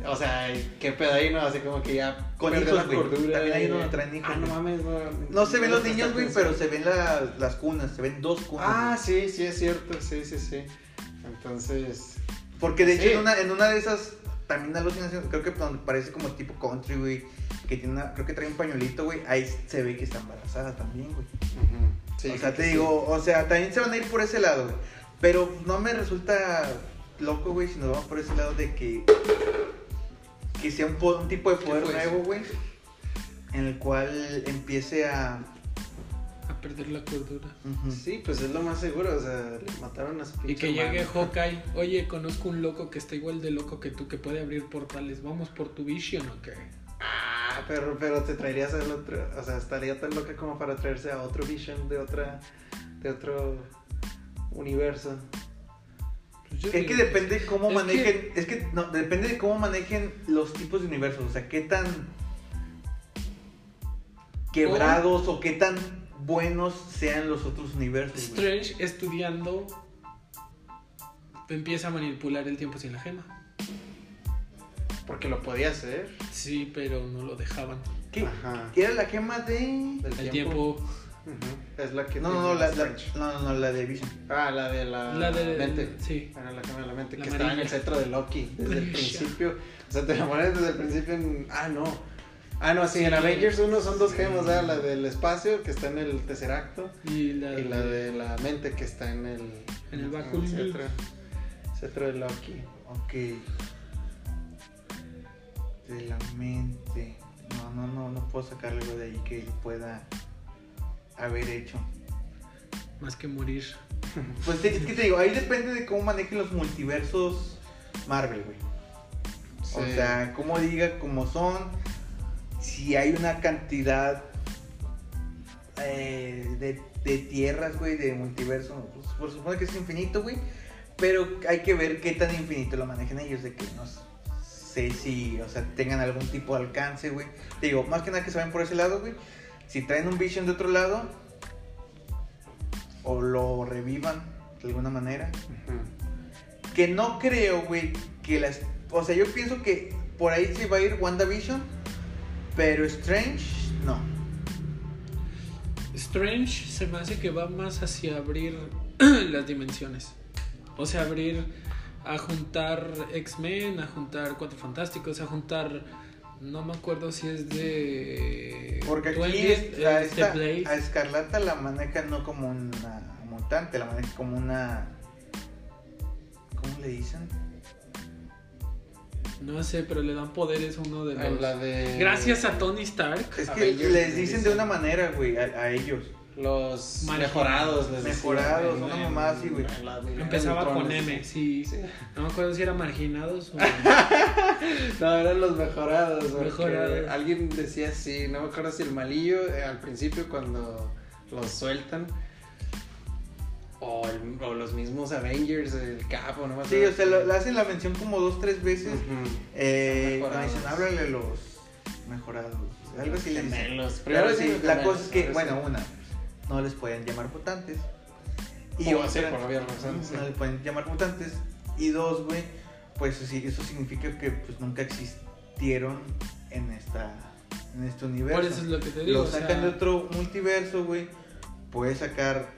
S2: O sea, qué pedo ahí, ¿no? Así como que ya
S3: Con
S2: perdió
S3: hijos, güey.
S2: cordura.
S3: También
S2: y-
S3: que traen hijos,
S2: Ah, no mames, no.
S3: No se ven
S2: no
S3: los niños, güey, pero se ven la- las cunas, se ven dos cunas.
S2: Ah, sí, sí, es cierto, sí, sí, sí. Entonces,
S3: Porque de hecho
S2: Sí.
S3: en, una, en una de esas también alucinación, creo que donde parece como tipo country, güey, que tiene una, creo que trae un pañuelito, güey, ahí se ve que está embarazada también, güey.
S2: sí,
S3: o sea, te digo, o sea, también se van a ir por ese lado, güey. Pero no me resulta loco, güey, si nos vamos por ese lado de que que sea un, po- un tipo de poder
S2: fue eso?
S3: nuevo, güey, en el cual empiece a
S1: A perder la cordura.
S2: sí. Sí, pues es lo más seguro, o sea, le mataron a su
S1: Y que llegue. Hawkeye. Oye, conozco un loco que está igual de loco que tú, que puede abrir portales. ¿Vamos por tu Vision o qué?
S2: Ah, pero, pero te traerías al otro, o sea, estaría tan loca como para traerse a otro Vision de otra, de otro universo.
S1: Pues yo
S3: Es que depende cómo
S1: Es
S3: manejen, es que no, depende de cómo manejen los tipos de universos, o sea, qué tan quebrados o qué tan buenos sean los otros universos. güey.
S1: Strange estudiando empieza a manipular el tiempo sin la gema.
S2: Porque lo podía hacer.
S1: Sí, pero no lo dejaban.
S3: ¿Qué?
S2: Ajá.
S3: ¿Qué era la gema de
S2: Del
S1: El tiempo,
S2: Es la que
S3: No, no, la, la- no, no, no, la de Vision.
S2: Ah, la de la,
S1: la de
S2: mente.
S1: sí.
S2: Bueno, la gema de la mente,
S1: La
S2: que está en el
S1: amarilla.
S2: centro de Loki. Desde el
S1: Amarilla.
S2: principio. O sea, te la pones desde el principio en. Ah, no. Ah, no, sí, en. Avengers 1 son dos gemas, ¿verdad? La del espacio, que está en el Tesseracto.
S1: Y la,
S2: Y la de la mente, que está en el.
S1: En el báculo.
S2: cetro, cetro de Loki.
S3: Ok. De la mente. No, no, no, no puedo sacarle algo de ahí que él pueda haber hecho.
S1: más que morir.
S3: Pues es que te digo, ahí depende de cómo manejen los multiversos Marvel, güey. O sea, cómo diga cómo son, si hay una cantidad eh, de, de tierras, güey, de multiverso, pues, por supuesto que es infinito, güey. Pero hay que ver qué tan infinito lo manejan ellos, de que no sé si, o sea, tengan algún tipo de alcance, güey. Te digo, más que nada que se vayan por ese lado, güey. Si traen un Vision de otro lado, o lo revivan de alguna manera. Que no creo, güey, que las... O sea, yo pienso que por ahí se va a ir WandaVision, pero Strange, no.
S1: Strange se me hace que va más hacia abrir las dimensiones. O sea, abrir a juntar X-Men, a juntar Cuatro Fantásticos, a juntar. No me acuerdo si es de.
S3: Porque aquí es- a,
S1: eh,
S3: esta- a Escarlata la maneja no como una mutante, la maneja como una... ¿Cómo le dicen?
S1: No sé, pero le dan poderes a uno de los.
S2: la de.
S1: Gracias a Tony Stark.
S3: Es que
S2: Avengers
S3: les
S2: le
S3: dicen de una manera, güey, a, a ellos.
S2: Los mejorados, les
S3: Mejorados, una mamá así, güey.
S1: Empezaba con M, sí.
S2: Sí.
S1: No me acuerdo si era marginados o.
S2: No, eran los mejorados.
S1: Mejorados.
S2: Alguien decía así, no me acuerdo si el malillo eh, al principio cuando los sueltan. O, el- o los mismos Avengers, el capo, no me
S3: Sí,
S2: acuerdo.
S3: o sea, lo- le hacen la mención como dos, tres veces.
S2: Ujú.
S3: Eh,
S2: Mejorados.
S3: cuando dicen, háblale los mejorados. Algo así le dicen.
S2: Primero
S3: sí, la cosa es que, bueno,
S2: sí.
S3: una, no les pueden llamar mutantes.
S2: Y
S3: otra,
S2: razones, sí.
S3: no les pueden llamar mutantes. Y dos, güey, pues sí, eso significa que pues nunca existieron en esta en este universo.
S1: Por eso es lo que te digo.
S3: Lo
S1: o sea,
S3: sacan de otro multiverso, güey. Puedes sacar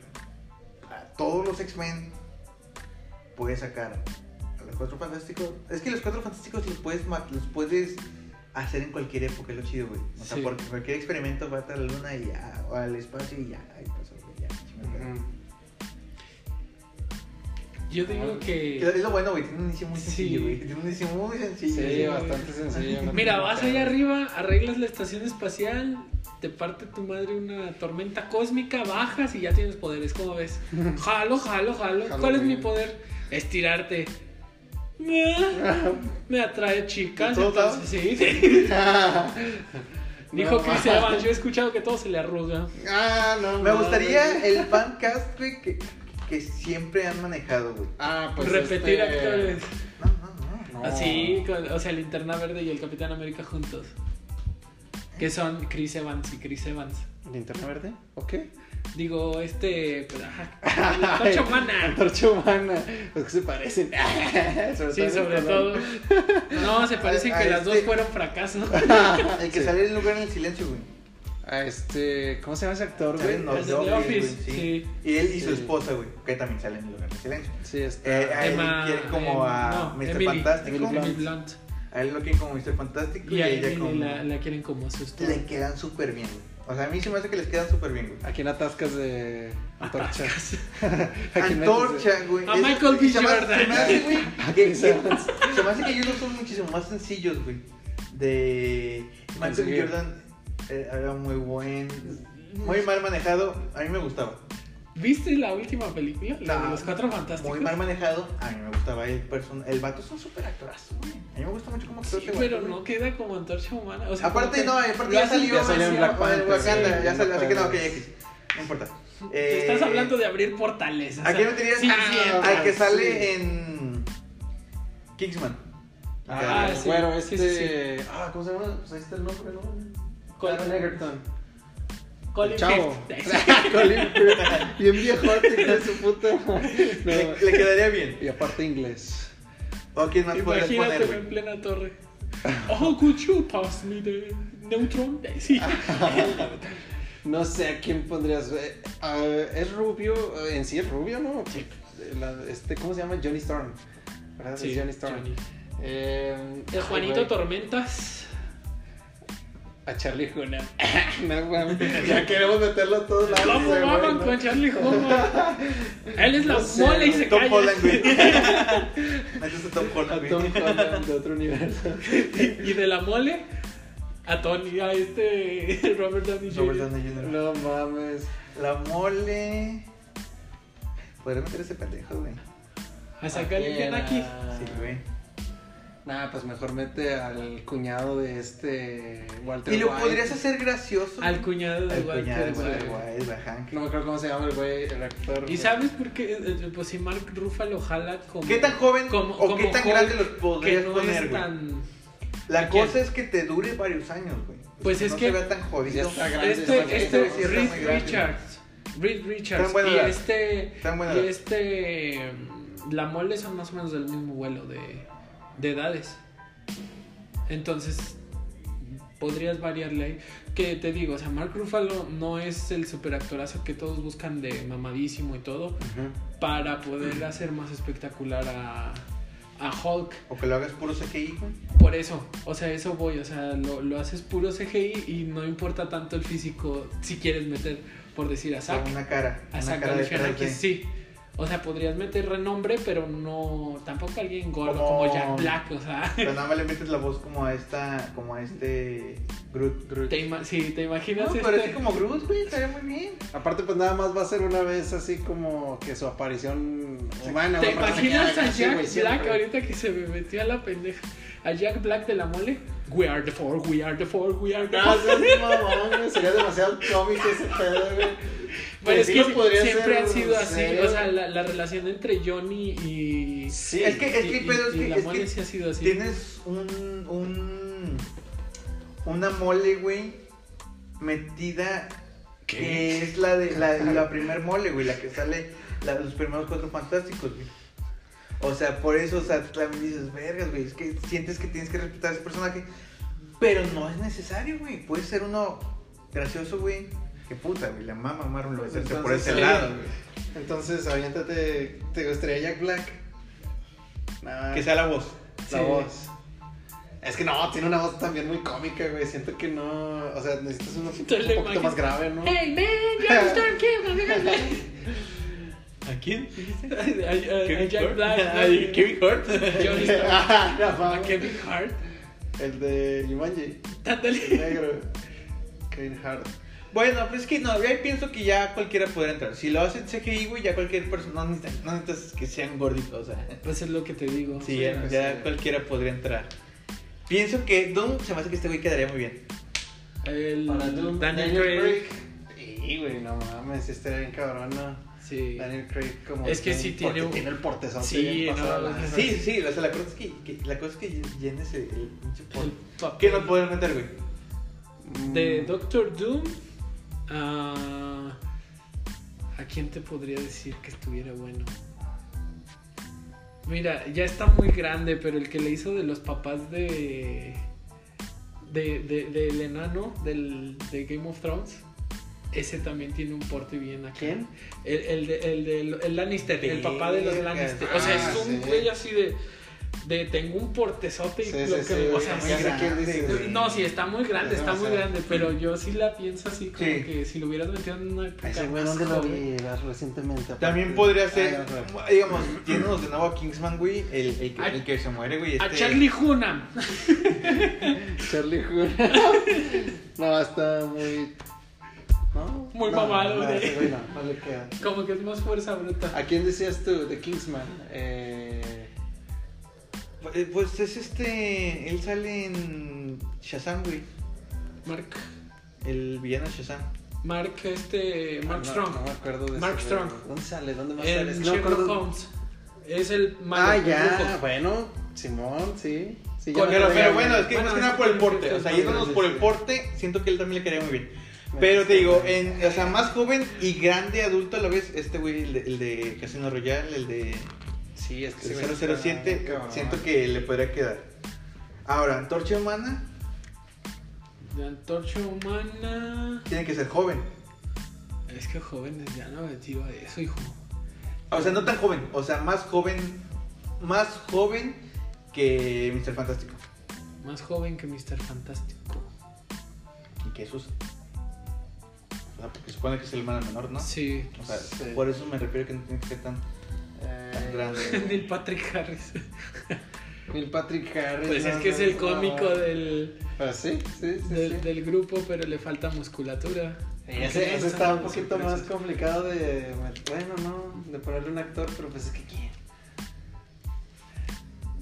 S3: todos los X-Men, puedes sacar a los cuatro fantásticos. Es que los cuatro fantásticos los puedes, ma- los puedes hacer en cualquier época, es lo chido, güey. O sea,
S1: Sí.
S3: porque cualquier experimento va a la luna y ya, o al espacio y ya, ahí pasó, güey, ya.
S1: Yo digo
S2: Ah,
S1: que.
S3: Es lo bueno, güey, tiene un inicio muy
S1: Sí.
S3: sencillo, güey. Tiene un inicio muy sencillo.
S2: Sí,
S3: güey.
S2: bastante sencillo. no
S1: Mira, vas allá arriba, arreglas la estación espacial, te parte tu madre una tormenta cósmica, bajas y ya tienes poderes, ¿cómo ves? Jalo, jalo, jalo.
S2: Jalo,
S1: ¿Cuál es mi poder? Estirarte. Me atrae chicas,
S3: ¿De todos
S1: entonces sí. Dijo
S2: No,
S1: Chris Evans, yo he escuchado que todo se le arruga.
S2: Ah, no.
S3: Me gustaría el fancast, güey, que, que siempre han manejado, güey.
S2: Ah, pues.
S1: Repetir
S2: este-
S1: actores.
S3: No, no, no.
S2: No.
S1: Así, con- o sea, el Linterna Verde y el Capitán América juntos. Que son Chris Evans y Chris Evans.
S2: ¿Linterna verde? Ok.
S1: Digo, este. pues, ajá, la antorcha humana.
S2: Antorcha humana. Pues que se parecen.
S1: Sí,
S2: en
S1: sobre
S2: el
S1: todo. No, se parecen
S3: A-
S1: que
S3: a
S1: las dos
S3: este-
S1: fueron fracaso.
S3: El que
S2: Sí.
S3: sale del lugar en el silencio, güey.
S2: A este. ¿Cómo se llama ese actor, güey?
S3: en los
S1: de
S3: The Office, güey,
S1: sí.
S3: Y él y su
S2: Sí.
S3: esposa, güey, que también salen del lugar en el silencio.
S2: Sí, está.
S3: Eh, a él
S1: Emma-
S3: quiere como
S1: em,
S3: a
S1: no,
S3: Mr.
S1: Emily.
S3: Fantástico.
S2: Emily
S1: Emily
S2: Blunt.
S1: Blunt.
S3: A él lo quieren como Mr. Fantástico y,
S1: Y a
S3: ella como.
S1: la, la quieren como su esposa.
S3: Le quedan súper bien, güey. O sea, a mí se me hace que les quedan súper bien, güey.
S2: ¿A quién atascas de antorcha?
S3: Antorcha, güey.
S1: A Michael B. Jordan.
S3: Se me hace, güey, que, se me hace que ellos son muchísimo más sencillos, güey. De. Michael B. Jordan eh, era muy buen. Muy mal manejado. A mí me gustaba.
S1: ¿Viste la última película? La de
S3: No,
S1: los cuatro fantásticos.
S3: Muy mal manejado. A mí me gustaba el person El vato es un súper actorazo, güey. A mí me gusta mucho cómo actúa
S1: Sí, pero
S3: vato,
S1: no queda como antorcha humana. O sea,
S3: Aparte, no, aparte ya salió,
S2: ya salió en Black Panther,
S3: Wakanda,
S2: sí,
S3: ya salió, así que no, que X. No importa.
S1: Te
S3: Eh,
S1: estás hablando de abrir portales. o
S3: ¿A quién me tenías? Ah, al que
S2: sí.
S3: sale en. Kingsman.
S2: Ah,
S1: Ah, sí,
S2: bueno,
S1: sí,
S2: este.
S1: sí,
S2: Ah, ¿cómo se llama? Pues ahí está el nombre, ¿no?
S1: Colin-
S2: Egerton.
S1: Colin
S2: Chavo. Colin Firth. Bien viejote que su puta. No.
S3: Le, le quedaría bien.
S2: Y aparte inglés.
S3: ¿O quién más
S1: Imagínate
S3: poner,
S1: en plena torre. Oh, could you pass me the neutron? Sí.
S2: No sé a quién pondrías. ah, es rubio, eh, en sí es rubio, ¿no? La- este, ¿Cómo se llama? Johnny Storm. ¿Verdad?
S1: Sí,
S2: es Johnny Storm.
S1: Johnny.
S2: Eh,
S1: Juanito Tormentas.
S2: A Charlie Hunnam. no, mames, ya queremos meterlo a todos lados.
S1: ¿Cómo
S2: ese
S1: maman
S2: güey, ¿no?
S1: con Charlie Hunnam? Él es la
S2: No sé,
S1: mole y se
S3: Tom
S1: calla.
S3: Holland, güey. Metes a Tom
S2: A
S3: Holland,
S2: Tom
S3: güey.
S2: Holland de otro universo.
S1: Y de la mole a Tony, a este Robert Downey Jr.
S3: Robert Downey Jr.
S2: No mames.
S3: La mole. Podría meter ese pendejo, güey.
S1: A sacar el aquí.
S3: Sí, güey.
S2: Nah, pues mejor mete al cuñado de este Walter
S3: Y lo
S2: White.
S3: podrías hacer gracioso.
S1: Al cuñado de
S3: Al
S1: Walter
S3: cuñado de
S1: White.
S3: Walter White.
S2: No me acuerdo cómo se llama el güey, el actor.
S1: ¿Y sabes por qué? Eh, Pues si Mark Ruffalo jala como...
S3: ¿Qué tan joven
S1: como-
S3: o qué tan
S1: Hulk,
S3: grande los
S1: que
S3: podrías
S1: no
S3: poner,
S1: es
S3: güey?
S1: tan...
S3: La cosa es que te dure varios años, güey.
S1: Pues es
S3: no
S1: que-
S3: se vea tan jodido.
S2: Ya está grande.
S1: Este,
S2: está
S1: este,
S3: sí, está
S1: Reed. Richards. Reed Richards. Y
S3: edad.
S1: este... Y
S3: edad.
S1: este... La mole son más o menos del mismo vuelo de, de edades. Entonces, podrías variarle ahí. Que te digo, o sea, Mark Ruffalo no es el superactorazo que todos buscan de mamadísimo y todo para poder hacer más espectacular a, a Hulk.
S3: O que lo hagas puro CGI, güey.
S1: Por eso, o sea, eso voy, o sea, lo, lo haces puro CGI y no importa tanto el físico si quieres meter, por decir, a Zack.
S3: Una cara.
S1: A
S3: Una
S1: Zack
S3: cara de
S1: Galifianakis,
S3: 3D.
S1: sí. O sea, podrías meter renombre, pero no. Tampoco alguien gordo como,
S3: Como-
S1: Jack Black, o sea.
S3: Pero nada más le metes la voz como a esta, como a este Groot. Groot.
S1: Te ima- sí, te imaginas
S3: No,
S1: este.
S3: pero así como Groot, güey, estaría muy bien.
S2: Aparte, pues nada más va a ser una vez así como que su aparición humana.
S1: ¿Te
S2: va a ser
S1: imaginas a
S2: así,
S1: Jack Black ahorita que se me metió a la pendeja? A Jack Black de la mole. We are the four, we are the four, we are the
S2: No,
S1: four.
S2: seas mamón, güey, sería demasiado cómico ese pedo, güey.
S1: Pero es que siempre han sido así. O sea, la, la relación entre Johnny y.
S2: Sí.
S3: Es que, es que,
S1: y-
S3: pero es
S1: y
S3: que,
S1: la
S3: es
S1: mole
S3: que
S1: sí ha sido así.
S3: tienes un, un, una mole, güey, metida que es la de la, la primer mole, güey, la que sale la, los primeros cuatro fantásticos, güey. O sea, por eso, o sea, también dices, vergas, güey, es que sientes que tienes que respetar a ese personaje, pero no es necesario, güey. Puede ser uno gracioso, güey. qué puta, güey. La mama Marvel va a hacerse por ese
S1: sí.
S3: lado, güey.
S2: Entonces, aviéntate, ¿te gustaría Jack Black? Nah,
S3: Que sea la voz.
S2: la
S1: Sí.
S2: voz. Es que no, tiene una voz también muy cómica, güey. Siento que no. O sea, necesitas uno un
S1: lo
S2: poquito más grave, ¿no?
S1: Hey man, King.
S3: ¿A quién?
S1: A- a- a Jack Black.
S3: Kevin Hart.
S1: Johnny Storm.
S2: Ya,
S1: A. Kevin Hart.
S2: El de Jumanji, el negro. Kevin Hart.
S3: Bueno, pues es que no, yo ahí pienso que ya cualquiera podría entrar. Si lo hacen CGI, güey, ya cualquier persona, no necesitas, no necesitas que sean gorditos, o sea.
S1: Pues es lo que te digo.
S3: Sí, ya,
S2: pues,
S3: ya cualquiera podría entrar. Pienso que Doom se me hace que este güey quedaría muy bien.
S1: El
S2: Para Doom,
S1: Daniel, Craig.
S2: Sí, güey, no mames, sí estaría bien cabrón, ¿no?
S1: Sí.
S2: Daniel Craig como...
S1: Es que sí tiene un-
S2: tiene el portezote
S1: Sí, no.
S3: Sí, sí, o sea, la cosa es que, que- la cosa es que llenes el, pinche por- ¿Qué no podemos meter, güey?
S1: De Doctor Doom. ah, ¿A quién te podría decir que estuviera bueno? Mira, ya está muy grande, pero el que le hizo de los papás de. de, de- del enano del, de Game of Thrones. Ese también tiene un porte bien acá.
S2: ¿Quién?
S1: El, el, de, el, de- el Lannister, el papá de los. Lannister. O sea,
S2: Ah,
S1: es un
S2: sí.
S1: güey así de. de tengo un portezote y
S2: Sí,
S1: lo
S2: sí,
S1: que.
S2: sí,
S1: o sea,
S2: sé
S3: grande,
S1: no, sí, está muy grande,
S2: Es
S1: está muy grande, pero yo sí la pienso así como
S3: Sí.
S1: que si lo hubieras metido en una época
S2: Ese
S1: más
S2: ¿dónde lo
S1: joven.
S2: vi recientemente?
S3: También podría ser,
S2: güey.
S3: digamos, tiéndonos de nuevo a Kingsman, güey, el, el, que-
S1: A-
S3: el que se muere, güey.
S1: A
S3: Este,
S1: Charlie Hunnam.
S2: Charlie Hunnam. no, está muy... ¿No?
S1: Muy
S2: No,
S1: mamado,
S2: no,
S1: güey.
S2: ese güey no, no le queda.
S1: Como que es más fuerza bruta.
S2: ¿A quién decías tú? De Kingsman. Eh...
S3: eh, Pues es este, él sale en Shazam, güey,
S1: Mark.
S3: el villano Shazam.
S1: Mark, este. Mark
S2: no,
S1: Strong.
S2: No me acuerdo de
S1: Mark
S2: ese,
S1: Strong.
S2: güey. ¿Dónde sale? ¿Dónde más sale? No
S1: Sherlock
S2: acuerdo.
S1: Holmes. Es el malo.
S2: Ah, ya. Bueno, Simón, sí. sí
S1: Con-
S3: Pero, pero bueno, es que
S1: Bueno,
S3: más que nada
S1: es
S3: por el porte, o sea, yéndonos por el porte, siento que él también le quedaría muy bien. Pero te digo, en, o sea, más joven y grande adulto a la vez, este güey, el de, el de Casino Royale, el de
S2: Sí, es que sí,
S3: el
S2: güey, está
S3: 007,
S2: cabrón.
S3: siento que le podría quedar. Ahora, Antorcha Humana
S1: De Antorcha Humana.
S3: tiene que ser joven.
S1: Es que jóvenes ya no me tiro a eso, hijo.
S3: O sea, no tan joven, o sea, más joven, más joven que Mr. Fantástico.
S1: Más joven que Mr. Fantástico.
S3: Y que Jesús. O sea, porque supone que es el hermano menor, ¿no?
S1: Sí.
S3: O sea,
S2: Sí.
S3: por eso me refiero que no tiene que ser tan,
S2: Eh,
S3: tan grande.
S1: Neil Patrick Harris.
S2: Neil Patrick Harris.
S1: Pues es
S2: no,
S1: que es el
S2: no.
S1: cómico del,
S2: Pues sí, sí, sí.
S1: del, del grupo, pero le falta musculatura.
S2: Ese, está un poquito más complicado de. Bueno, no, de ponerle un actor, pero pues es que quién.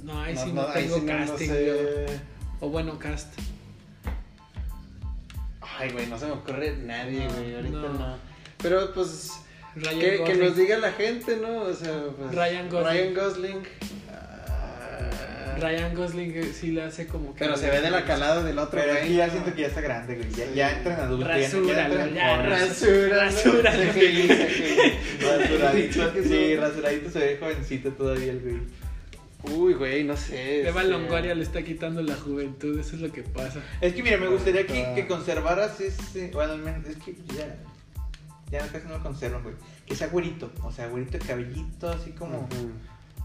S1: No, ahí sí no, tengo casting.
S2: sé.
S1: yo. O bueno, cast.
S2: Ay, güey, no se me ocurre nadie,
S1: No,
S2: güey, ahorita
S1: no.
S2: no. Pero pues.
S1: Ryan
S2: Que, nos diga la gente, ¿no? O sea, pues.
S1: Ryan Gosling.
S2: Ryan Gosling. Ah,
S1: Ryan Gosling eh, sí le hace como que.
S2: Pero se ve de la calada del otro,
S3: Pero
S2: güey.
S3: ya
S2: ¿no?
S3: siento que ya está grande, güey. Ya, ya entra en adulto. ya- ya
S1: Rasúralo, ya.
S2: Rasura,
S1: Rasúralo.
S3: Rasuradito, sí, rasuradito se ve jovencito todavía el güey.
S2: Uy, güey, no sé.
S1: Eva
S2: este,
S1: Longoria le está quitando la juventud, eso es lo que pasa.
S3: Es que mira, me gustaría que,
S2: Ah.
S3: que conservaras ese. Bueno, al menos es que ya. Ya casi no lo conservan, güey. Que sea güerito. O sea, güerito el cabellito, así como.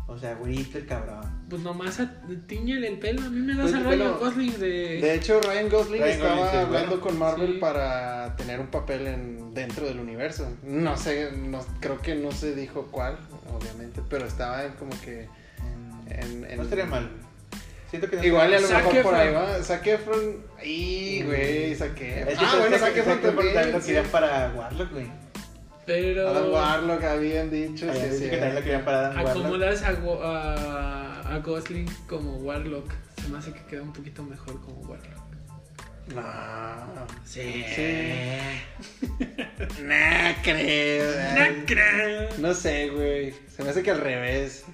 S3: O sea, güerito el cabrón.
S1: Pues nomás a- tíñele el pelo. A mí me das
S2: Pues
S1: a
S2: el
S1: Ryan
S2: pelo-
S1: Gosling de.
S2: De hecho, Ryan Gosling
S3: Ryan
S2: estaba
S3: Gosling,
S2: hablando
S3: bueno.
S2: con Marvel
S1: Sí.
S2: para tener un papel en, dentro del universo. No sé, no, creo que no se dijo cuál, obviamente, pero estaba en como que en... en-
S3: No estaría mal. Siento que no
S2: Igual y a lo mejor por ahí va. Zac Efron. Y, güey, Zac Efron.
S3: Es que
S2: Ah, bueno,
S3: Zac
S2: Efron
S3: también lo
S2: sí.
S3: para Warlock, güey.
S1: Pero.
S2: Adam Warlock habían dicho.
S3: Habían
S2: sí,
S3: dicho
S2: sí,
S3: que también lo querían para Adam Warlock.
S1: Acomodas a, a, a Gosling como Warlock. Se me hace que queda un poquito mejor como Warlock.
S2: No.
S1: Sí.
S2: Sí. No creo.
S1: No creo.
S2: No sé, güey. Se me hace que al revés.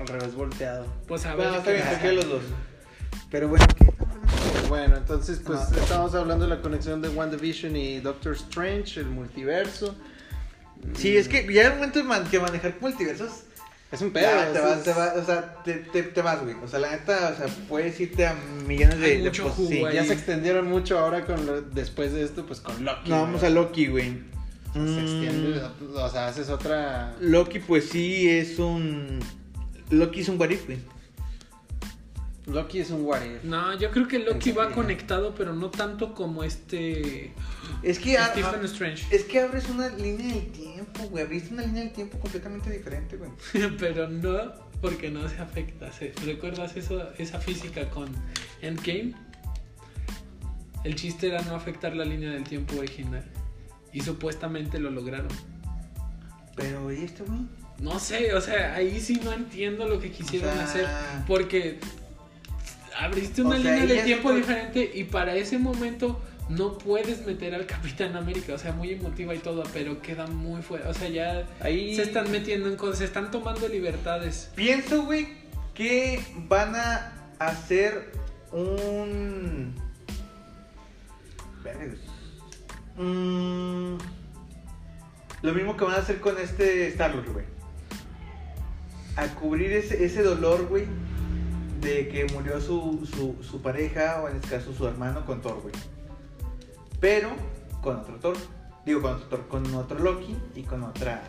S2: Al revés volteado.
S1: Pues a ver.
S3: Bueno, está
S1: qué
S3: bien, saqué los dos.
S2: Pero bueno, Bueno, entonces pues
S3: Ajá.
S2: estamos hablando de la conexión de WandaVision y Doctor Strange, el multiverso.
S3: Sí, es que ya el momento de man- que manejar multiversos
S2: Es un pedo.
S3: Ya, te
S2: es-
S3: vas, te vas, o sea, te, te, te vas, güey. O sea, la neta, o sea, puedes irte a millones de...
S1: Hay
S3: de
S1: mucho
S3: sí.
S1: ahí.
S2: Ya se extendieron mucho ahora con lo- después de esto, pues con Loki.
S3: No,
S2: güey.
S3: vamos a Loki, güey.
S2: Se extiende, o sea, haces otra.
S3: Loki, pues sí, es un... Loki es un what if, güey.
S2: Loki es un what if.
S1: No, yo creo que Loki
S2: ¿En
S1: va conectado, pero no tanto como este
S3: Es que... a-
S1: Stephen
S3: a-
S1: Strange.
S3: es que abres una línea del tiempo, güey. Abriste una línea del tiempo completamente diferente, güey.
S1: pero no porque no se afecta. ¿se- ¿Recuerdas eso, esa física con Endgame? El chiste era no afectar la línea del tiempo original. Y supuestamente lo lograron.
S3: Pero, ¿y este, güey?
S1: No sé, o sea, ahí sí no entiendo lo que quisieron
S3: O sea-
S1: hacer. Porque abriste una línea de tiempo diferente y para ese momento no puedes meter al Capitán América. O sea, muy emotiva y todo, pero queda muy fuera. O sea, ya
S2: Ahí.
S1: se están metiendo en cosas, se están tomando libertades.
S3: Pienso, güey, que van a hacer un. Mm, Lo mismo que van a hacer con este Star-Lord, güey. A cubrir ese, ese dolor, güey, de que murió su, su, su pareja, o en este caso su hermano, con Thor, güey. Pero con otro Thor. Digo, con otro Thor, con otro Loki y con otra.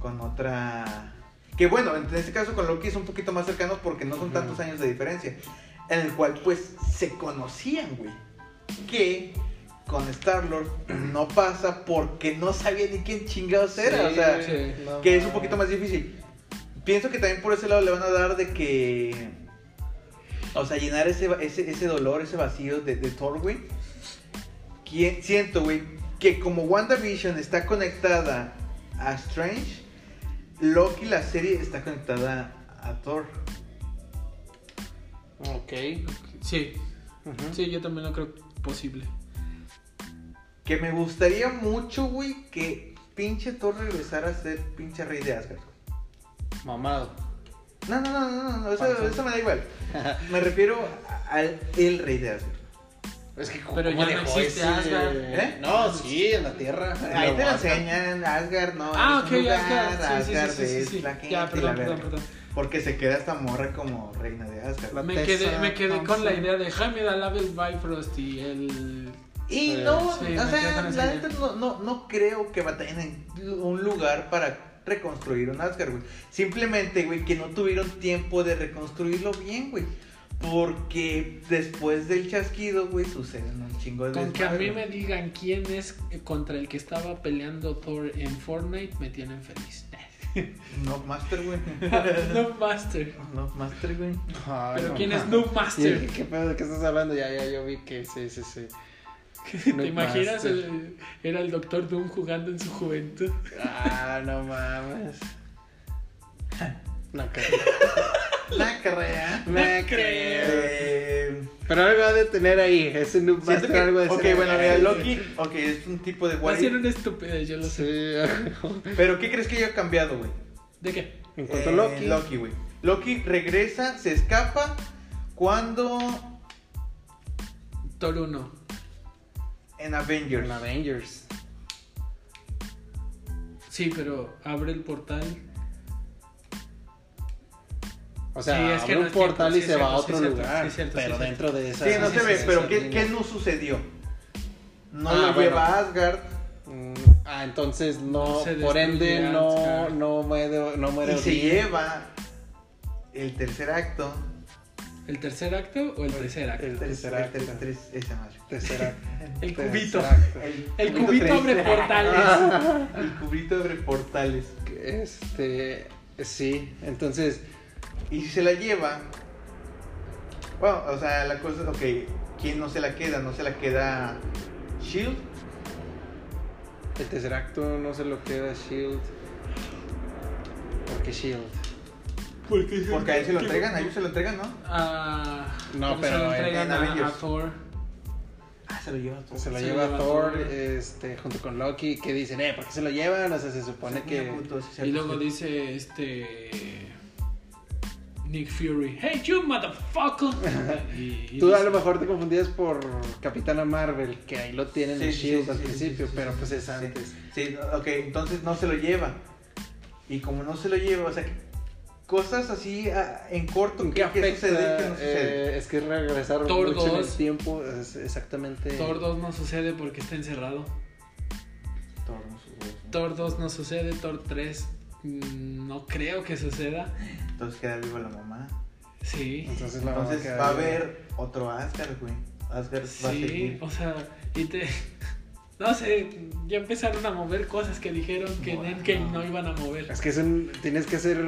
S3: Con otra. Que bueno, en este caso con Loki es un poquito más cercano porque no son tantos años de diferencia. En el cual, pues, se conocían, güey. Que con Star-Lord no pasa porque no sabía ni quién chingados era. o sea,
S1: sí.
S2: no
S3: que es un poquito más difícil. Pienso que también por ese lado le van a dar de que. O sea, llenar ese, ese, ese dolor, ese vacío de, de Thor, güey. Siento, güey, que como WandaVision está conectada a Strange, Loki, la serie, está conectada a Thor.
S2: Ok.
S1: Sí,
S2: Ujú.
S1: sí, yo también lo creo posible.
S3: Que me gustaría mucho, güey, que pinche Thor regresara a ser pinche rey de Asgard.
S2: Mamado.
S3: No, no, no, no, no, eso, eso me da igual. Me refiero a- al el rey de Asgard.
S2: Es que
S1: Pero
S2: ¿cómo
S1: ya no
S2: dejó
S1: existe
S2: ese-
S1: Asgard.
S3: ¿Eh?
S2: No, sí, en la tierra.
S3: Ahí te lo enseñan, Asgard no.
S1: Ah,
S3: es
S1: ok,
S3: lugar,
S1: Asgard. Sí, sí,
S3: Asgard
S1: sí, sí,
S3: es la gente
S1: Ya,
S3: y la
S1: perdón, perdón, perdón.
S3: Porque se queda esta morra como reina de Asgard.
S2: La
S1: Me
S2: Tessa
S1: quedé, me quedé con la idea de Jaime da Label Bifrost y el...
S3: Y no,
S1: sí,
S3: o sea, la neta no, no, no creo que batallen en un lugar para reconstruir un Asgard, güey. Simplemente, güey, que no tuvieron tiempo de reconstruirlo bien, güey. Porque después del chasquido, güey, suceden un chingo de
S1: Con que a mí me digan quién es contra el que estaba peleando Thor en Fortnite, me tienen feliz.
S3: No Master, güey.
S1: no Master.
S3: No Master, güey.
S1: Pero
S2: no
S1: ¿quién es
S2: Sí,
S1: Master?
S2: ¿Qué pedo de qué estás hablando? Ya, ya, yo vi que sí, sí, sí.
S1: ¿Te imaginas? El- era el Doctor Doom jugando en su juventud.
S2: Ah, no mames. No creo.
S3: La carrera.
S2: No creo.
S3: Eh,
S2: Pero algo ha de tener ahí. Ese algo de
S3: ok,
S2: ser-
S3: bueno, mira, Loki, ok, es un tipo de
S1: Va a
S3: if,
S1: una estupidez, yo lo sé.
S2: Sí.
S3: Pero ¿qué crees que haya cambiado, güey?
S1: ¿De qué?
S2: En cuanto a
S3: Eh,
S2: Loki.
S3: Loki, güey. Loki regresa, se escapa cuando
S1: Thor 1.
S3: En Avengers.
S2: En Avengers.
S1: Sí, pero abre el portal.
S2: O sea,
S1: Sí, es que
S2: abre
S1: no
S2: un
S1: tiempo,
S2: portal
S1: sí
S2: y se va a otro
S1: sí
S2: lugar.
S1: cierto,
S2: pero dentro de esa.
S3: Sí, no se ve, pero ¿qué, qué no sucedió? No
S2: Ah,
S3: lo
S2: bueno.
S3: lleva a Asgard
S2: Mm, Ah, entonces no, por ende no, no muere, no muere
S3: y se lleva el tercer acto.
S1: ¿El tercer acto o el tercer acto?
S2: El tercer acto.
S3: el tercer,
S2: acto.
S1: El cubito. El cubito abre portales.
S3: El cubrito abre portales.
S2: Este, sí, entonces,
S3: Y si se la lleva. Bueno, o sea, la cosa es, ok, ¿quién no se la queda? No se la queda Shield.
S2: el tercer acto no se lo queda Shield. Porque Shield.
S1: Porque,
S3: Porque a él se lo entregan, a ellos se lo entregan, ¿no?
S1: Ah,
S2: No,
S1: se
S2: pero
S1: lo
S2: en-
S1: entregan
S3: en
S1: a- a. Thor.
S3: Ah, se lo lleva todo.
S2: Se lo
S1: Se
S2: lleva
S1: lo lleva
S2: Thor,
S1: Thor.
S2: este, junto con Loki, que dicen, eh, ¿por qué se lo llevan? O sea, se supone que...
S1: Y luego dice este. Nick Fury, hey you motherfucker. y, y
S2: Tú a lo mejor te confundías por Capitana Marvel, que ahí lo tienen en
S3: Sí, sí,
S2: Shield
S3: sí,
S2: al principio,
S3: sí,
S2: pero
S3: sí,
S2: pues es
S3: sí.
S2: antes.
S3: Sí, ok, entonces no se lo lleva. y como no se lo lleva, o sea, cosas así ah, en corto
S2: ¿En
S3: que,
S2: qué
S3: que
S2: afecta?
S3: sucede, que no sucede.
S2: Eh, es que regresar
S1: Thor
S2: mucho en el
S1: 2.
S2: tiempo es exactamente...
S1: Thor 2 no sucede porque está encerrado.
S3: Thor, no sucede.
S1: Thor 2 no sucede, Thor 3 mm, no creo que suceda.
S3: Entonces queda viva la mamá.
S1: Sí.
S2: Entonces, la
S3: Entonces
S2: mamá
S3: va a haber otro Asgard, güey. Asgard va a
S1: Sí,
S3: seguir.
S1: o sea, y te... No sé, ya empezaron a mover cosas que dijeron que en. Endgame no iban a mover.
S2: Es que es un, tienes que hacer,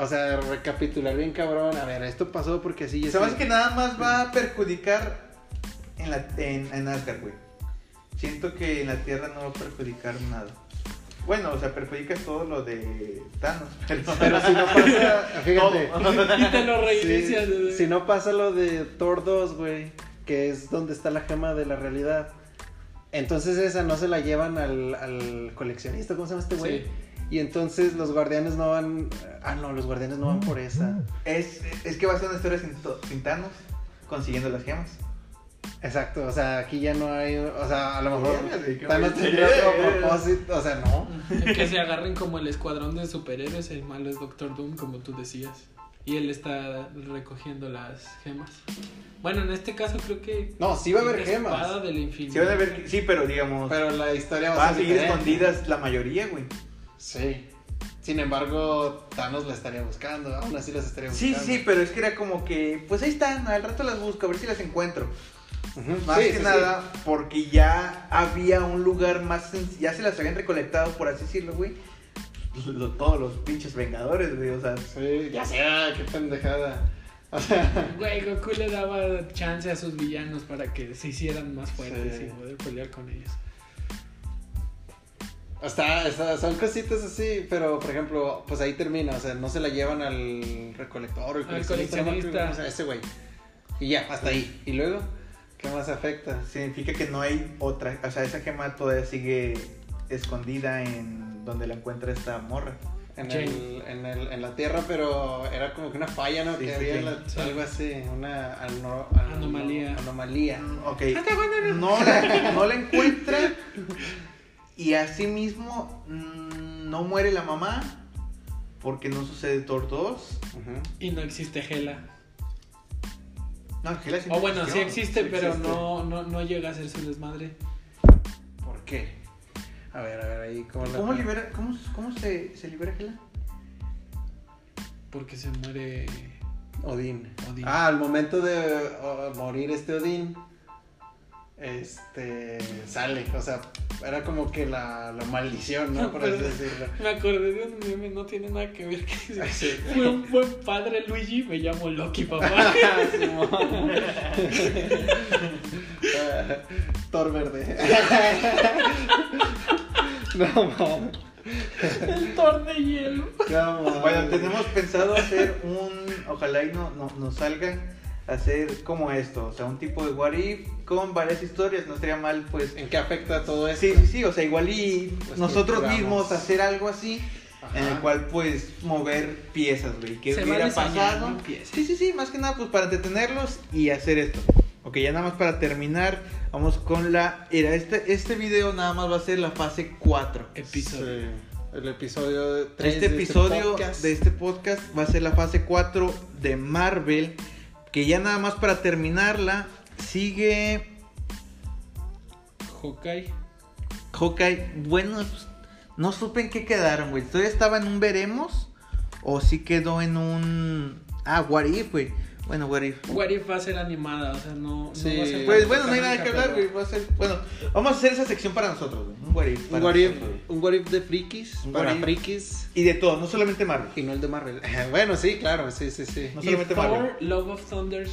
S2: o sea, recapitular bien cabrón. A ver, esto pasó porque así así.
S3: que nada más va a perjudicar en, la, en, en Asgard, güey. Siento que en la Tierra no va a perjudicar nada. Bueno, o sea, perjudica todo lo de Thanos, pero...
S2: Pero si no pasa, fíjate,
S3: Todo.
S1: Y te lo
S2: si,
S1: reinicias. desde-
S2: si no pasa lo de Thor 2, güey, que es donde está la gema de la realidad. Entonces esa no se la llevan al, al coleccionista, ¿cómo se llama este güey?
S1: Sí.
S2: Y entonces los guardianes no van, ah no, los guardianes no van por esa.
S3: Es, es que va a ser una historia sin, sin Thanos consiguiendo las gemas.
S2: Exacto, o sea, aquí ya no hay, o sea, a lo mejor Thanos tendría otro propósito, o sea, no.
S1: Que se agarren como el escuadrón de superhéroes, el malo es Doctor Doom, como tú decías. Y él está recogiendo las gemas. Bueno, en este caso creo que...
S2: No, sí va a haber
S1: la espada
S2: gemas.
S1: del infinito.
S3: Sí, van a sí, pero digamos,
S2: Pero la historia va
S3: va
S2: a
S3: a
S2: ser
S3: seguir escondidas la mayoría, güey.
S2: Sí. Sin embargo, Thanos la estaría buscando, aún así las estaría
S3: Sí,
S2: buscando.
S3: sí, pero es que era como que, pues ahí están, al rato las busco, a ver si las encuentro. Más
S2: sí,
S3: que
S2: sí, sí.
S3: nada, porque ya había un lugar más, ya se las habían recolectado, por así decirlo, güey. Lo- todos los pinches vengadores, güey, o sea,
S2: Sí, ya sé, ah, qué pendejada. O sea,
S1: Güey, Goku le daba chance a sus villanos para que se hicieran más fuertes
S2: Sí.
S1: y poder pelear con ellos.
S2: está, está- son cositas así, pero por ejemplo, pues ahí termina, o sea, no se la llevan al recolector, el
S1: Al
S2: coleccionista. o sea, ese güey. Y ya, hasta ahí. Y luego, ¿qué más afecta?
S3: significa que no hay otra, o sea, esa gema todavía sigue escondida en donde la encuentra esta morra.
S2: En, el, en, el, en la Tierra, pero era como que una falla, ¿no?
S3: Sí,
S2: que había
S3: sí.
S2: la-
S1: Sí.
S2: algo así, una ano- ano-
S1: Anomalía.
S2: Anomalía.
S3: Mm, Ok, no la, no la encuentra y asimismo mm, no muere la mamá porque no sucede Thor 2.
S2: Ujú.
S1: Y no existe Hela.
S3: No, Angela sí
S1: O bueno, sí existe,
S3: Sí
S1: pero
S3: existe.
S1: No, no, no llega a ser su desmadre.
S2: ¿Por qué? A ver, a ver, ahí, ¿cómo, la-
S3: ¿Cómo, libera, cómo, cómo se, se libera Hela?
S1: Porque se muere.
S2: Odín.
S1: Odín.
S2: Ah, al momento de morir este Odín, este, sale, o sea, era como que la, la maldición, ¿no? Por así decirlo.
S1: Me acordé de un meme, no tiene nada que ver. Que dice,
S2: Sí.
S1: Fue un buen padre, Luigi. Me llamo Loki, papá.
S2: Ah, Thor verde. No, mames.
S1: El Thor de hielo.
S2: No, mames.
S3: Bueno, tenemos pensado hacer un, ojalá y no, no, nos salgan, hacer como esto, o sea, un tipo de what if con varias historias, no estaría mal pues...
S2: ¿En qué afecta todo esto?
S3: Sí, sí, sí, o sea, igual y
S2: Pues
S3: nosotros mismos hacer algo así,
S2: Ajá.
S3: en el cual pues mover piezas, güey,
S1: va
S3: hubiera pasado.
S1: piezas.
S3: Sí, sí, sí, más que nada pues para entretenerlos y hacer esto. Ok, ya nada más para terminar, vamos con la... Era este, este video nada más va a ser la fase 4.
S1: Episodio.
S2: Sí, el episodio 3
S3: Este episodio de este podcast va a ser la fase 4 de Marvel. Que ya nada más para terminarla, sigue
S1: Hawkeye.
S3: Hawkeye. Bueno, pues, no supe en qué quedaron, güey. Todavía estaba en un veremos. O sí quedó en un. Ah, What If, güey. Bueno, What If.
S1: What If va a ser animada, o sea, no, no
S2: Sí,
S1: va a ser.
S3: Pues bueno, no hay nada que hablar, güey. Va a ser. Bueno, vamos a hacer esa sección para nosotros, güey. Un What If.
S2: Un what, if, un what if de frikis,
S3: Un
S2: para
S3: what if.
S2: frikis,
S3: Y de todo, no solamente Marvel.
S2: y no el de Marvel. bueno, sí, claro, sí, sí, sí.
S3: No
S1: Y
S3: solamente
S1: Thor,
S3: Marvel.
S1: Love of Thunder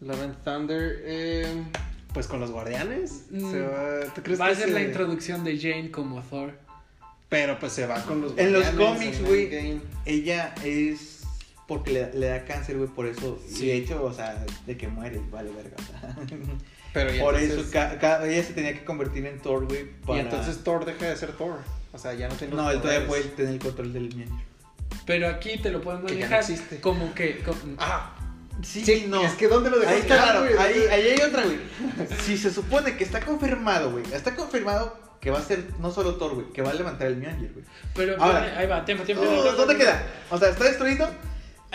S2: Love and Thunder, eh, pues con los guardianes.
S1: Mm,
S2: Se va, ¿tú crees
S1: va a
S2: que
S1: ser
S2: se-
S1: la introducción de Jane como Thor.
S2: Pero pues se va con los
S3: En los
S2: guardianes,
S3: cómics, güey. Ella es porque le, le da cáncer, güey, por eso.
S1: Sí.
S3: Y de hecho, o sea, de que muere, vale verga. o sea.
S2: Pero y
S3: por
S2: entonces,
S3: eso ca- ca- ella se tenía que convertir en Thor, güey.
S2: Y
S3: para-
S2: entonces Thor deja de ser Thor. O sea, ya no tiene
S3: No, él todavía puede tener el control del miembro.
S1: Pero aquí te lo pueden
S2: Que ya no
S1: manejar
S2: existe.
S1: como que. como-
S2: Ah,
S3: Sí,
S2: sí,
S3: no.
S2: Es que ¿dónde lo dejas
S3: Ahí está, claro,
S2: güey?
S3: ahí, ahí hay otra, güey. Si se supone que está confirmado, güey. Está confirmado que va a ser no solo Thor, güey, que va a levantar el Mjolnir, güey.
S1: Pero
S3: Ahora.
S1: ahí va, tiempo, tiempo.
S3: No,
S1: tiempo.
S3: ¿Dónde queda? O sea, ¿está destruido?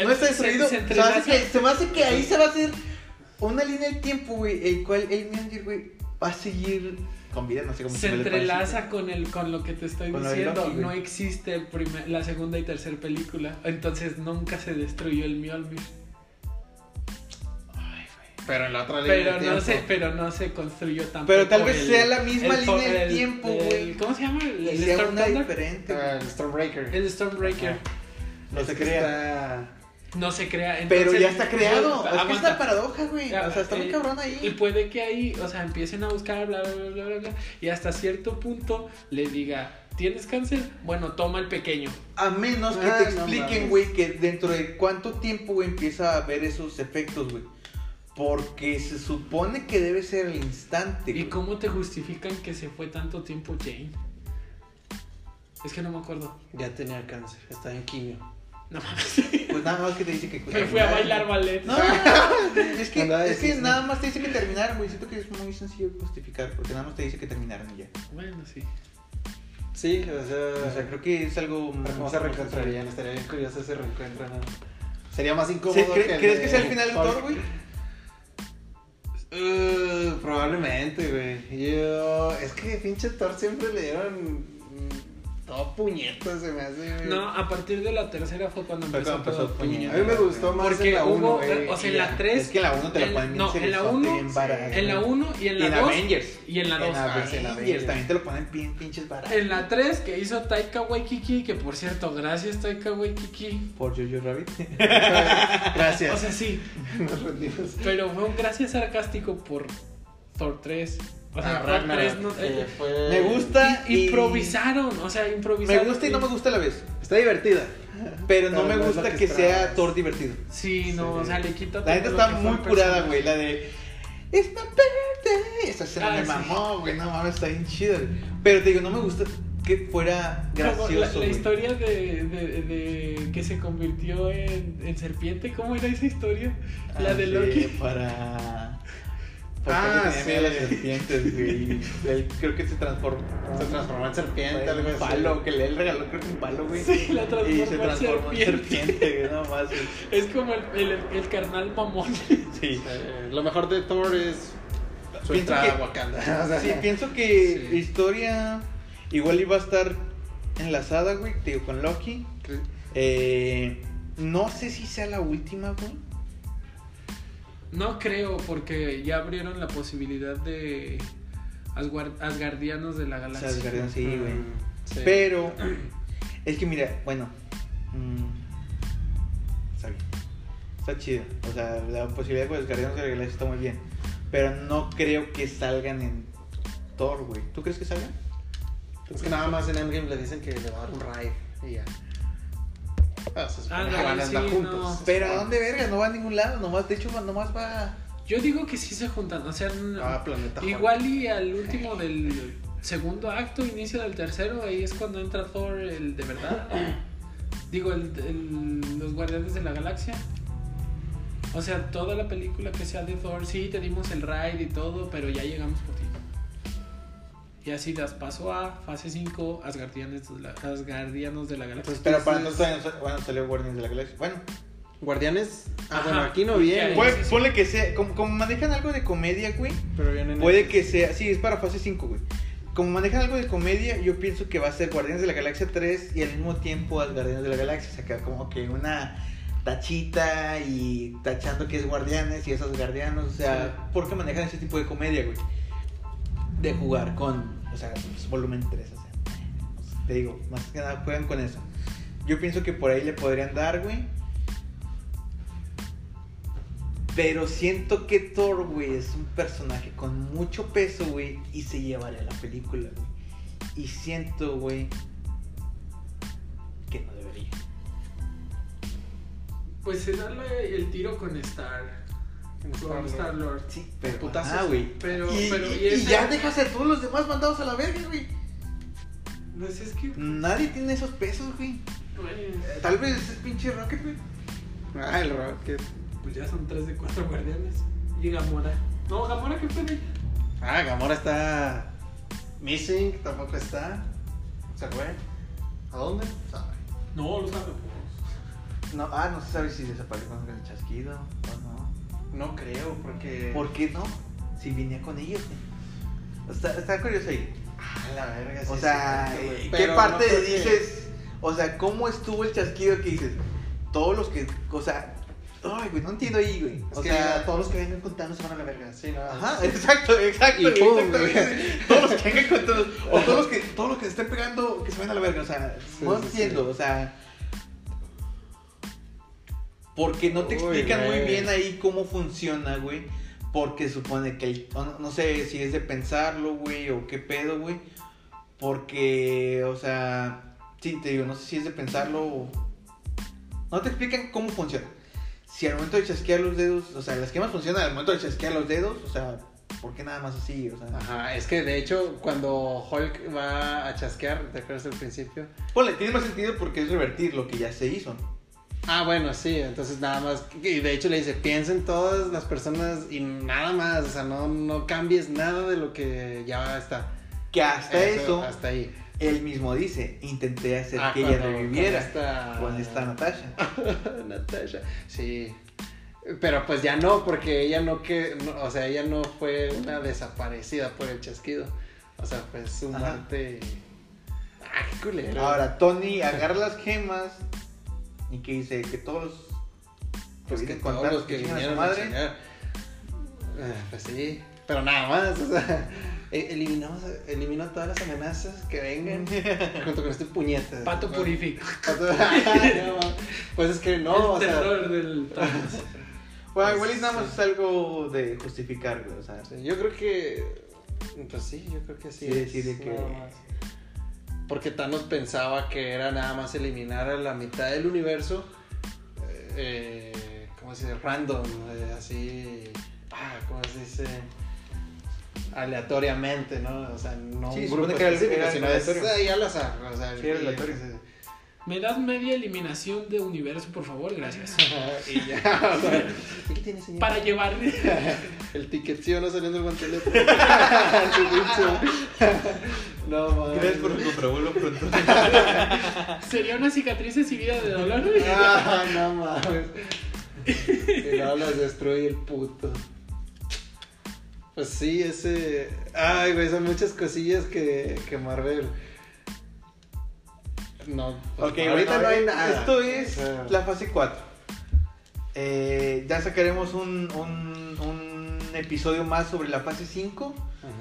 S3: No está destruido.
S1: se
S3: Se, me hace que, se me hace que ahí se va a hacer una línea del tiempo, güey, el cual el Mjolnir, güey, va a seguir con vida, no sé cómo
S1: Se entrelaza con el con lo que te estoy
S3: Con de
S1: diciendo.
S3: Loki,
S1: no existe el primer, la segunda y tercera película. Entonces nunca se destruyó el Mjolnir.
S2: Pero en la otra línea
S1: Pero
S2: de
S1: no,
S2: tiempo.
S1: se, pero no se construyó tampoco.
S3: Pero tal vez
S1: el-
S3: sea la misma
S1: el
S3: línea
S1: el-
S3: tiempo, güey.
S1: ¿Cómo se llama? El, el Storm
S3: diferente.
S2: Ah, el Stormbreaker.
S1: El Stormbreaker.
S2: Ajá.
S3: No se crea.
S2: está-
S1: No se crea.
S3: Pero
S1: entonces-
S3: ya está creado. Es que es una paradoja, güey.
S1: Ya,
S3: O sea, está muy
S1: eh,
S3: cabrón
S1: Y
S3: ahí.
S1: puede que ahí, o sea, empiecen a buscar, bla, bla, bla, bla, bla, bla, y hasta cierto punto le diga, ¿tienes cáncer? Bueno, toma el pequeño.
S3: A menos que
S2: Ah,
S3: te
S2: no
S3: expliquen, güey, que dentro de cuánto tiempo, güey, empieza a ver esos efectos, güey. Porque se supone que debe ser al instante.
S1: ¿Y cómo te justifican que se fue tanto tiempo Jane? Es que no me acuerdo.
S2: Ya tenía cáncer, estaba en quimio.
S1: No mames.
S3: Pues nada más que te dice que.
S1: Me fui a bailar ballet.
S3: No, es que, es que nada más te dice que terminaron, güey. Siento que es muy sencillo justificar. Porque nada más te dice que terminaron y ya.
S1: Bueno, sí.
S2: Sí, o sea.
S3: O sea, creo que es algo.
S2: ¿Cómo se reencontrarían? Estaría bien curioso ese reencuentro, ¿no? Sería más
S3: ¿Sí,
S2: incómodo. que
S3: ¿Crees
S2: de
S3: que sea el final de
S2: Hulk.
S3: Thor, güey?
S2: Uh, probablemente, güey. Yo. Es que pinche Thor siempre le dieron. Todo puñetas se me hace.
S1: No, a partir de la tercera fue cuando
S3: Fue
S1: empezó
S3: cuando empezó
S1: todo
S3: puñet.
S2: A mí me gustó más
S1: Porque
S2: en la
S1: hubo,
S2: 1, güey.
S1: o sea, en la
S2: ya.
S1: 3.
S3: Es que en la 1 te la
S1: en-
S3: ponen bien
S1: No, en la
S3: cerezote,
S1: 1.
S3: bien barato.
S1: En la 1 y en la
S3: en
S1: 2.
S3: Avengers.
S1: Y en la 2.
S3: En
S2: sí, en
S3: Avengers
S2: Avengers.
S3: también te lo ponen bien pinches baratos.
S1: En la 3 que hizo Taika Waikiki, que por cierto, gracias Taika Waikiki.
S3: Por Jojo Rabbit.
S2: Gracias.
S1: O sea, sí,
S2: Nos rendimos.
S1: pero fue un gracias sarcástico por Thor 3. O sea,
S2: Ah,
S1: Thor
S2: Ragnarok,
S1: 3 no,
S2: que
S1: eh,
S2: fue-
S3: Me gusta. y-
S1: improvisaron, o sea,
S3: Me
S1: improvisaron.
S3: gusta y no me gusta a la vez.
S2: Está divertida.
S3: Pero no
S2: Pero
S3: me gusta que,
S2: que
S3: sea. Thor divertido.
S1: Sí, no,
S2: Sí.
S1: o sea, le quita
S3: La neta
S1: todo
S3: está muy curada, güey. La de. It's my birthday. Esa escena
S1: Ah,
S3: me
S1: sí.
S3: mamó, güey. No mames, está bien chida. Pero te digo, no me gusta que fuera
S1: Como
S3: gracioso.
S1: la, historia de, de, de que se convirtió en, en serpiente, ¿cómo era esa historia? La
S3: Ah,
S1: de
S3: sí,
S1: Loki.
S3: Para. Porque
S2: Ah,
S3: tenía miedo a las
S2: sí.
S3: serpientes, güey. Él creo que se transformó.
S2: Se transformó en serpiente,
S3: en
S2: algo
S3: un
S2: así.
S3: palo, que le él regaló, creo que un palo, güey.
S1: Sí, la transformó
S3: Y se transformó en
S1: serpiente.
S3: güey. No más, güey.
S1: Es como el, el, el carnal mamón.
S3: Sí.
S2: Eh, lo mejor de Thor es su
S3: Pienso
S2: entrada
S3: que-
S2: a Wakanda.
S3: Sí, pienso que
S2: Sí.
S3: historia igual iba a estar enlazada, güey, te digo, con Loki. Eh, no sé si sea la última, güey.
S1: No creo, porque ya abrieron la posibilidad de Asgardianos de la
S3: O sea,
S1: Galaxia.
S3: Asgardiano, sí, güey.
S2: Mm, sí.
S3: Pero es que mira, bueno, mm, está bien. Está chido. O sea, la posibilidad de los Guardianes de la Galaxia está muy bien. Pero no creo que salgan en Thor, güey. ¿Tú crees que salgan?
S2: Es que nada más en Endgame le dicen que le va a dar un raid y ya. Ah, se supone
S1: Ah,
S2: que
S1: no,
S2: van a andar
S1: sí,
S2: juntos.
S1: no.
S3: Pero ¿a dónde verga? No va a ningún lado. Nomás, de hecho, nomás va.
S1: Yo digo que sí se juntan, o sea,
S2: Ah, Planeta
S1: igual y al último del segundo acto, inicio del tercero, ahí es cuando entra Thor, el de verdad. Digo, el, el- los Guardianes de la Galaxia. O sea, toda la película que sea de Thor, sí, te dimos el raid y todo, pero ya llegamos por. Y así das paso a fase 5, Asgardianes de la, Asgardianos de la Galaxia.
S2: Pues,
S3: Pero para
S2: Entonces-
S3: entonces todavía no, sa- bueno, salió Guardians de la Galaxia. Bueno,
S2: Guardianes. Ah,
S1: Ajá.
S2: bueno, aquí no viene.
S1: ya. sí, sí.
S3: ponle que sea. Como, como manejan algo de comedia, güey.
S2: Pero vienen
S3: Puede que sea. Sí, es para fase 5, güey. Como manejan algo de comedia, yo pienso que va a ser Guardianes de la Galaxia 3 y al mismo tiempo al Guardianes de la Galaxia. O sea, que como que una tachita y tachando que es Guardianes y esos Guardianos. O sea,
S1: Sí.
S3: porque manejan ese tipo de comedia, güey. De jugar con, o sea, pues, volumen 3. O sea, pues, te digo, más que nada juegan con eso. Yo pienso que por ahí le podrían dar, güey. Pero siento que Thor, güey, es un personaje con mucho peso, güey, y se llevaría la película, güey. Y siento, güey, que no debería.
S1: Pues se da la- el tiro con Star. Con
S2: Star-Lord.
S1: Star Lord.
S3: Sí, pero,
S2: Putazos.
S3: ah, güey.
S1: Pero,
S3: y,
S1: pero,
S3: y-
S1: y
S3: y
S1: esa-
S3: ya dejas a todos los demás mandados a la verga, güey.
S1: Pues es que.
S3: Nadie tiene esos pesos, güey.
S1: pues,
S3: Tal vez es pinche Rocket, güey.
S2: Ah, el Rocket.
S1: Pues ya son 3 de 4 guardianes. Y Gamora. No, Gamora, ¿qué fue de ella?
S2: Ah, Gamora está Missing tampoco está. Se fue. ¿A dónde? Sabe.
S1: No, lo sabemos.
S3: No, ah, no se sabe si desapareció con el chasquido no.
S2: Creo, porque.
S3: ¿Por qué no? Si venía con ellos. Está, está curioso ahí.
S2: Ah, la verga, sí
S3: O sea,
S2: cierto, güey.
S3: ¿qué parte
S2: no
S3: dices? O sea, ¿cómo estuvo el chasquido que dices? Todos los que, o sea, ay, güey, no entiendo ahí, güey.
S2: Es
S3: O
S2: que
S3: sea,
S2: todos los que vengan contando se van a la verga. Sí, no.
S3: Ajá, exacto, exacto.
S2: Y pum.
S3: Todos los que vengan con todos, o todos los que, todos los que se estén pegando, que se vayan a la verga, o sea,
S2: Sí,
S3: no
S2: sí,
S3: entiendo,
S2: sí.
S3: o sea. Porque no te
S2: Uy,
S3: explican muy
S2: güey.
S3: bien ahí cómo funciona, güey. Porque supone que, el- no, no sé si es de pensarlo, güey, o qué pedo, güey. Porque, o sea, sí, te digo, no sé si es de pensarlo o... No te explican cómo funciona. Si al momento de chasquear los dedos, o sea, las esquemas funcionan al momento de chasquear los dedos, o sea, ¿por qué nada más así? O sea,
S2: Ajá, es que de hecho, cuando Hulk va a chasquear, ¿te acuerdas del principio?
S3: ponle, tiene más sentido porque es revertir lo que ya se hizo.
S2: Ah, bueno, sí, entonces nada más. Y de hecho le dice: piensen todas las personas y nada más, o sea, no, no cambies nada de lo que ya está.
S3: Que hasta eso,
S2: Hasta ahí.
S3: él mismo dice, intenté hacer
S2: Ah,
S3: que ella reviviera
S2: con esta-
S3: con esta Natasha.
S2: Natasha. Sí. Pero pues ya no, porque ella no que, no, o sea, ella no fue una desaparecida por el chasquido. O sea, fue su muerte. Ah, qué culero.
S3: Ahora, Tony agarra las gemas y que dice que todos los
S2: pues que todos
S3: contar
S2: los que
S3: a su
S2: vinieron a
S3: madre.
S2: chingar. Eh, Pues sí, pero nada más, o sea, e- eliminamos, eliminó todas las amenazas que vengan junto con este puñeta.
S1: Pato
S2: No,
S1: purifica.
S2: Pato- no, pues es que no, o
S1: el
S2: sea,
S1: terror del.
S3: Bueno,
S2: Pues,
S3: igual y nada más
S2: sí.
S3: es algo de justificar, güey, o sea,
S2: Sí, Yo creo que. Pues sí, yo creo que sí.
S3: Sí,
S2: es
S3: decide que-
S2: nada más. Porque Thanos pensaba que era nada más eliminar a la mitad del universo. Eh, ¿Cómo se dice? Random. eh, así. Ah, ¿cómo se dice? Aleatoriamente, ¿no? O sea, no
S3: Sí,
S2: un grupo específico, sino es
S3: aleatorio.
S2: ahí al azar. O sea,
S3: Sí,
S2: y-
S3: aleatorio.
S1: ¿Me das media eliminación de universo, por favor? Gracias.
S2: y ya. o sea, ¿y ¿Qué tiene, señor?
S1: Para llevar.
S2: El ticket sí o no saliendo el guantelete. no, mames.
S3: Gracias por el comprabuelo pronto.
S1: Sería una cicatriz exhibida de dolor.
S2: Ah, no mames. Y luego las destruye el puto. Pues sí, ese. Ay, güey, son muchas cosillas que, que Marvel. No, pues,
S3: Ok,
S2: ahorita no hay
S3: eh,
S2: nada.
S3: Esto es
S2: O sea,
S3: la fase 4. Eh, ya sacaremos un, un, un episodio más sobre la fase 5.
S2: Ajá.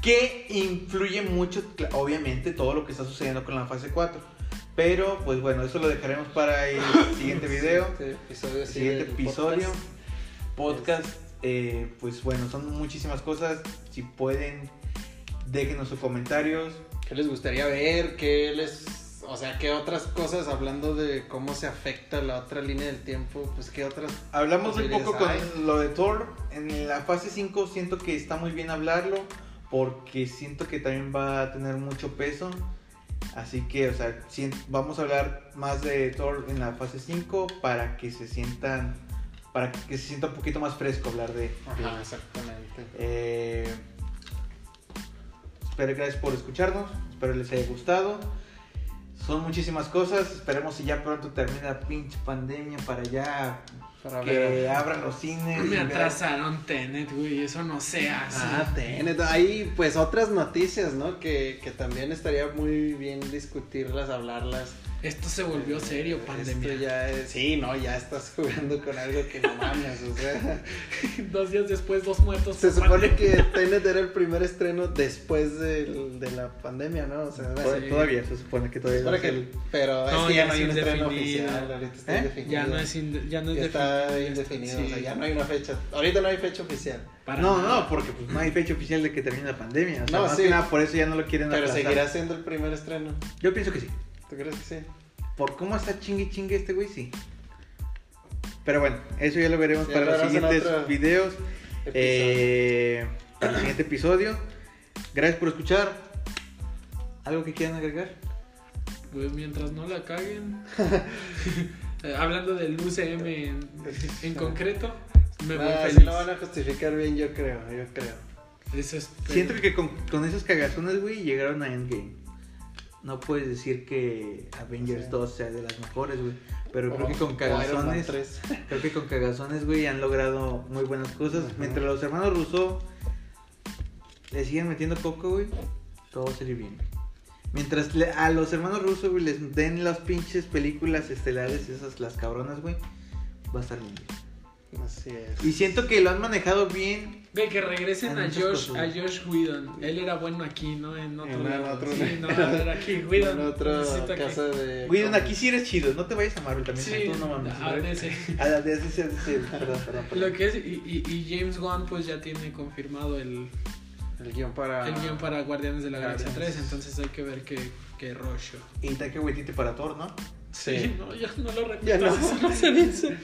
S3: Que influye mucho, obviamente, todo lo que está sucediendo con la fase 4. Pero, pues bueno, eso lo dejaremos para el siguiente video.
S2: Episodio,
S3: siguiente episodio.
S2: podcast.
S3: Podcast. eh, pues bueno, son muchísimas cosas. Si pueden, déjenos sus comentarios.
S2: ¿Qué les gustaría ver? ¿Qué les... O sea, ¿qué otras cosas, hablando de cómo se afecta la otra línea del tiempo, pues qué otras...
S3: Hablamos un poco con lo de Thor. En la fase 5 siento que está muy bien hablarlo. Porque siento que también va a tener mucho peso. Así que, o sea, vamos a hablar más de Thor en la fase 5 para que se sientan, para que se sienta un poquito más fresco hablar de.
S2: Ajá, exactamente.
S3: Eh, espero gracias por escucharnos. Espero les haya gustado. Son muchísimas cosas. Esperemos si ya pronto termina la pinche pandemia para ya
S2: Para
S3: que
S2: ver.
S3: abran los cines.
S1: Me atrasaron Tenet, güey. Eso no se hace.
S2: Ah, Tenet. Hay pues otras noticias, ¿no? Que, que también estaría muy bien discutirlas, hablarlas.
S1: Esto se volvió serio,
S2: Esto
S1: pandemia.
S2: ya es- sí, no, ya estás jugando con algo que no mames, o sea.
S1: Dos días después, dos muertos.
S2: Se supone
S1: pandemia.
S2: que Tenet era el primer estreno después del- de la pandemia, ¿no? O sea,
S3: Todavía se supone que todavía.
S2: supone que- pero
S1: No,
S2: es que
S1: ya
S2: ya no hay
S1: es
S2: un estreno
S1: indefinido.
S2: oficial, ahorita está
S3: ¿Eh?
S2: indefinido.
S1: Ya no es, inde- ya no es
S2: Ya está
S1: definido,
S2: indefinido,
S1: sí.
S2: o sea, ya no hay una fecha. Ahorita no hay fecha oficial.
S1: Para
S3: No,
S1: nada.
S3: no, porque pues, no hay fecha oficial de que termine la pandemia. O sea,
S2: No,
S3: más
S2: sí.
S3: que nada por eso ya no lo quieren
S2: Pero
S3: aplazar.
S2: seguirá siendo el primer estreno.
S3: Yo pienso que sí.
S2: ¿Tú crees que sí?
S3: Por cómo está chingue chingue este güey, sí. Pero bueno, eso ya lo veremos
S2: Ya
S3: para
S2: lo
S3: los siguientes videos. Eh, para el siguiente episodio. Gracias por escuchar. ¿Algo que quieran agregar?
S1: Pues mientras no la caguen. Eh, Hablando del UCM en, en concreto, me voy
S2: Ah,
S1: feliz.
S2: sí lo van a justificar bien, yo creo, yo creo.
S1: Eso es.
S3: Siento que con, con esos cagazones, güey, llegaron a Endgame. No puedes decir que Avengers
S2: Sí.
S3: 2 sea de las mejores, güey. Pero creo
S2: O-
S3: que con
S2: o
S3: cagazones,
S2: 3.
S3: creo que con cagazones, güey, han logrado muy buenas cosas. Mientras los hermanos Russo le siguen metiendo coco, güey, todo va a salir bien. Mientras le- a los hermanos Russo, güey, les den las pinches películas estelares, esas, las cabronas, güey, va a estar bien.
S2: Así es.
S3: Y siento que lo han manejado bien.
S1: Ve que regresen
S3: En
S1: a Josh, a. Josh Whedon. Él era bueno aquí, ¿no? En otro.
S2: En
S1: lado.
S2: otro-
S1: Sí, no, era aquí. Whedon.
S2: En otra
S1: aquí.
S2: casa de.
S3: Güey, aquí sí eres chido, no te vayas a Marvel también.
S1: Sí,
S3: tú no mames.
S1: a DC.
S3: A la ese, sí, perdón, perdón, perdón.
S1: Lo que es, y, y- y James Wan pues ya tiene confirmado el,
S2: El guion para.
S1: el guion para Guardianes de la Galaxia
S2: Guardians.
S1: 3, entonces hay que ver qué, qué rollo.
S3: Y Taika Waititi para Thor, ¿no?
S2: Sí.
S1: no, ya no lo repitas,
S2: Ya no.
S1: no se dice.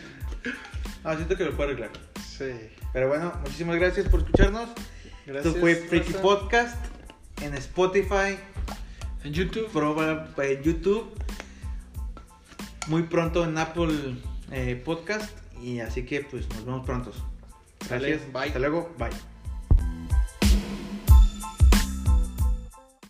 S3: Ah, siento que lo puedo arreglar.
S2: Sí.
S3: Pero bueno, muchísimas gracias por escucharnos.
S2: Gracias.
S3: Esto fue Freaky. Podcast en Spotify,
S1: En YouTube,
S3: proba- en YouTube, muy pronto en Apple eh, Podcast. Y así que pues nos vemos pronto. Gracias.
S2: bye.
S3: Hasta luego. Bye.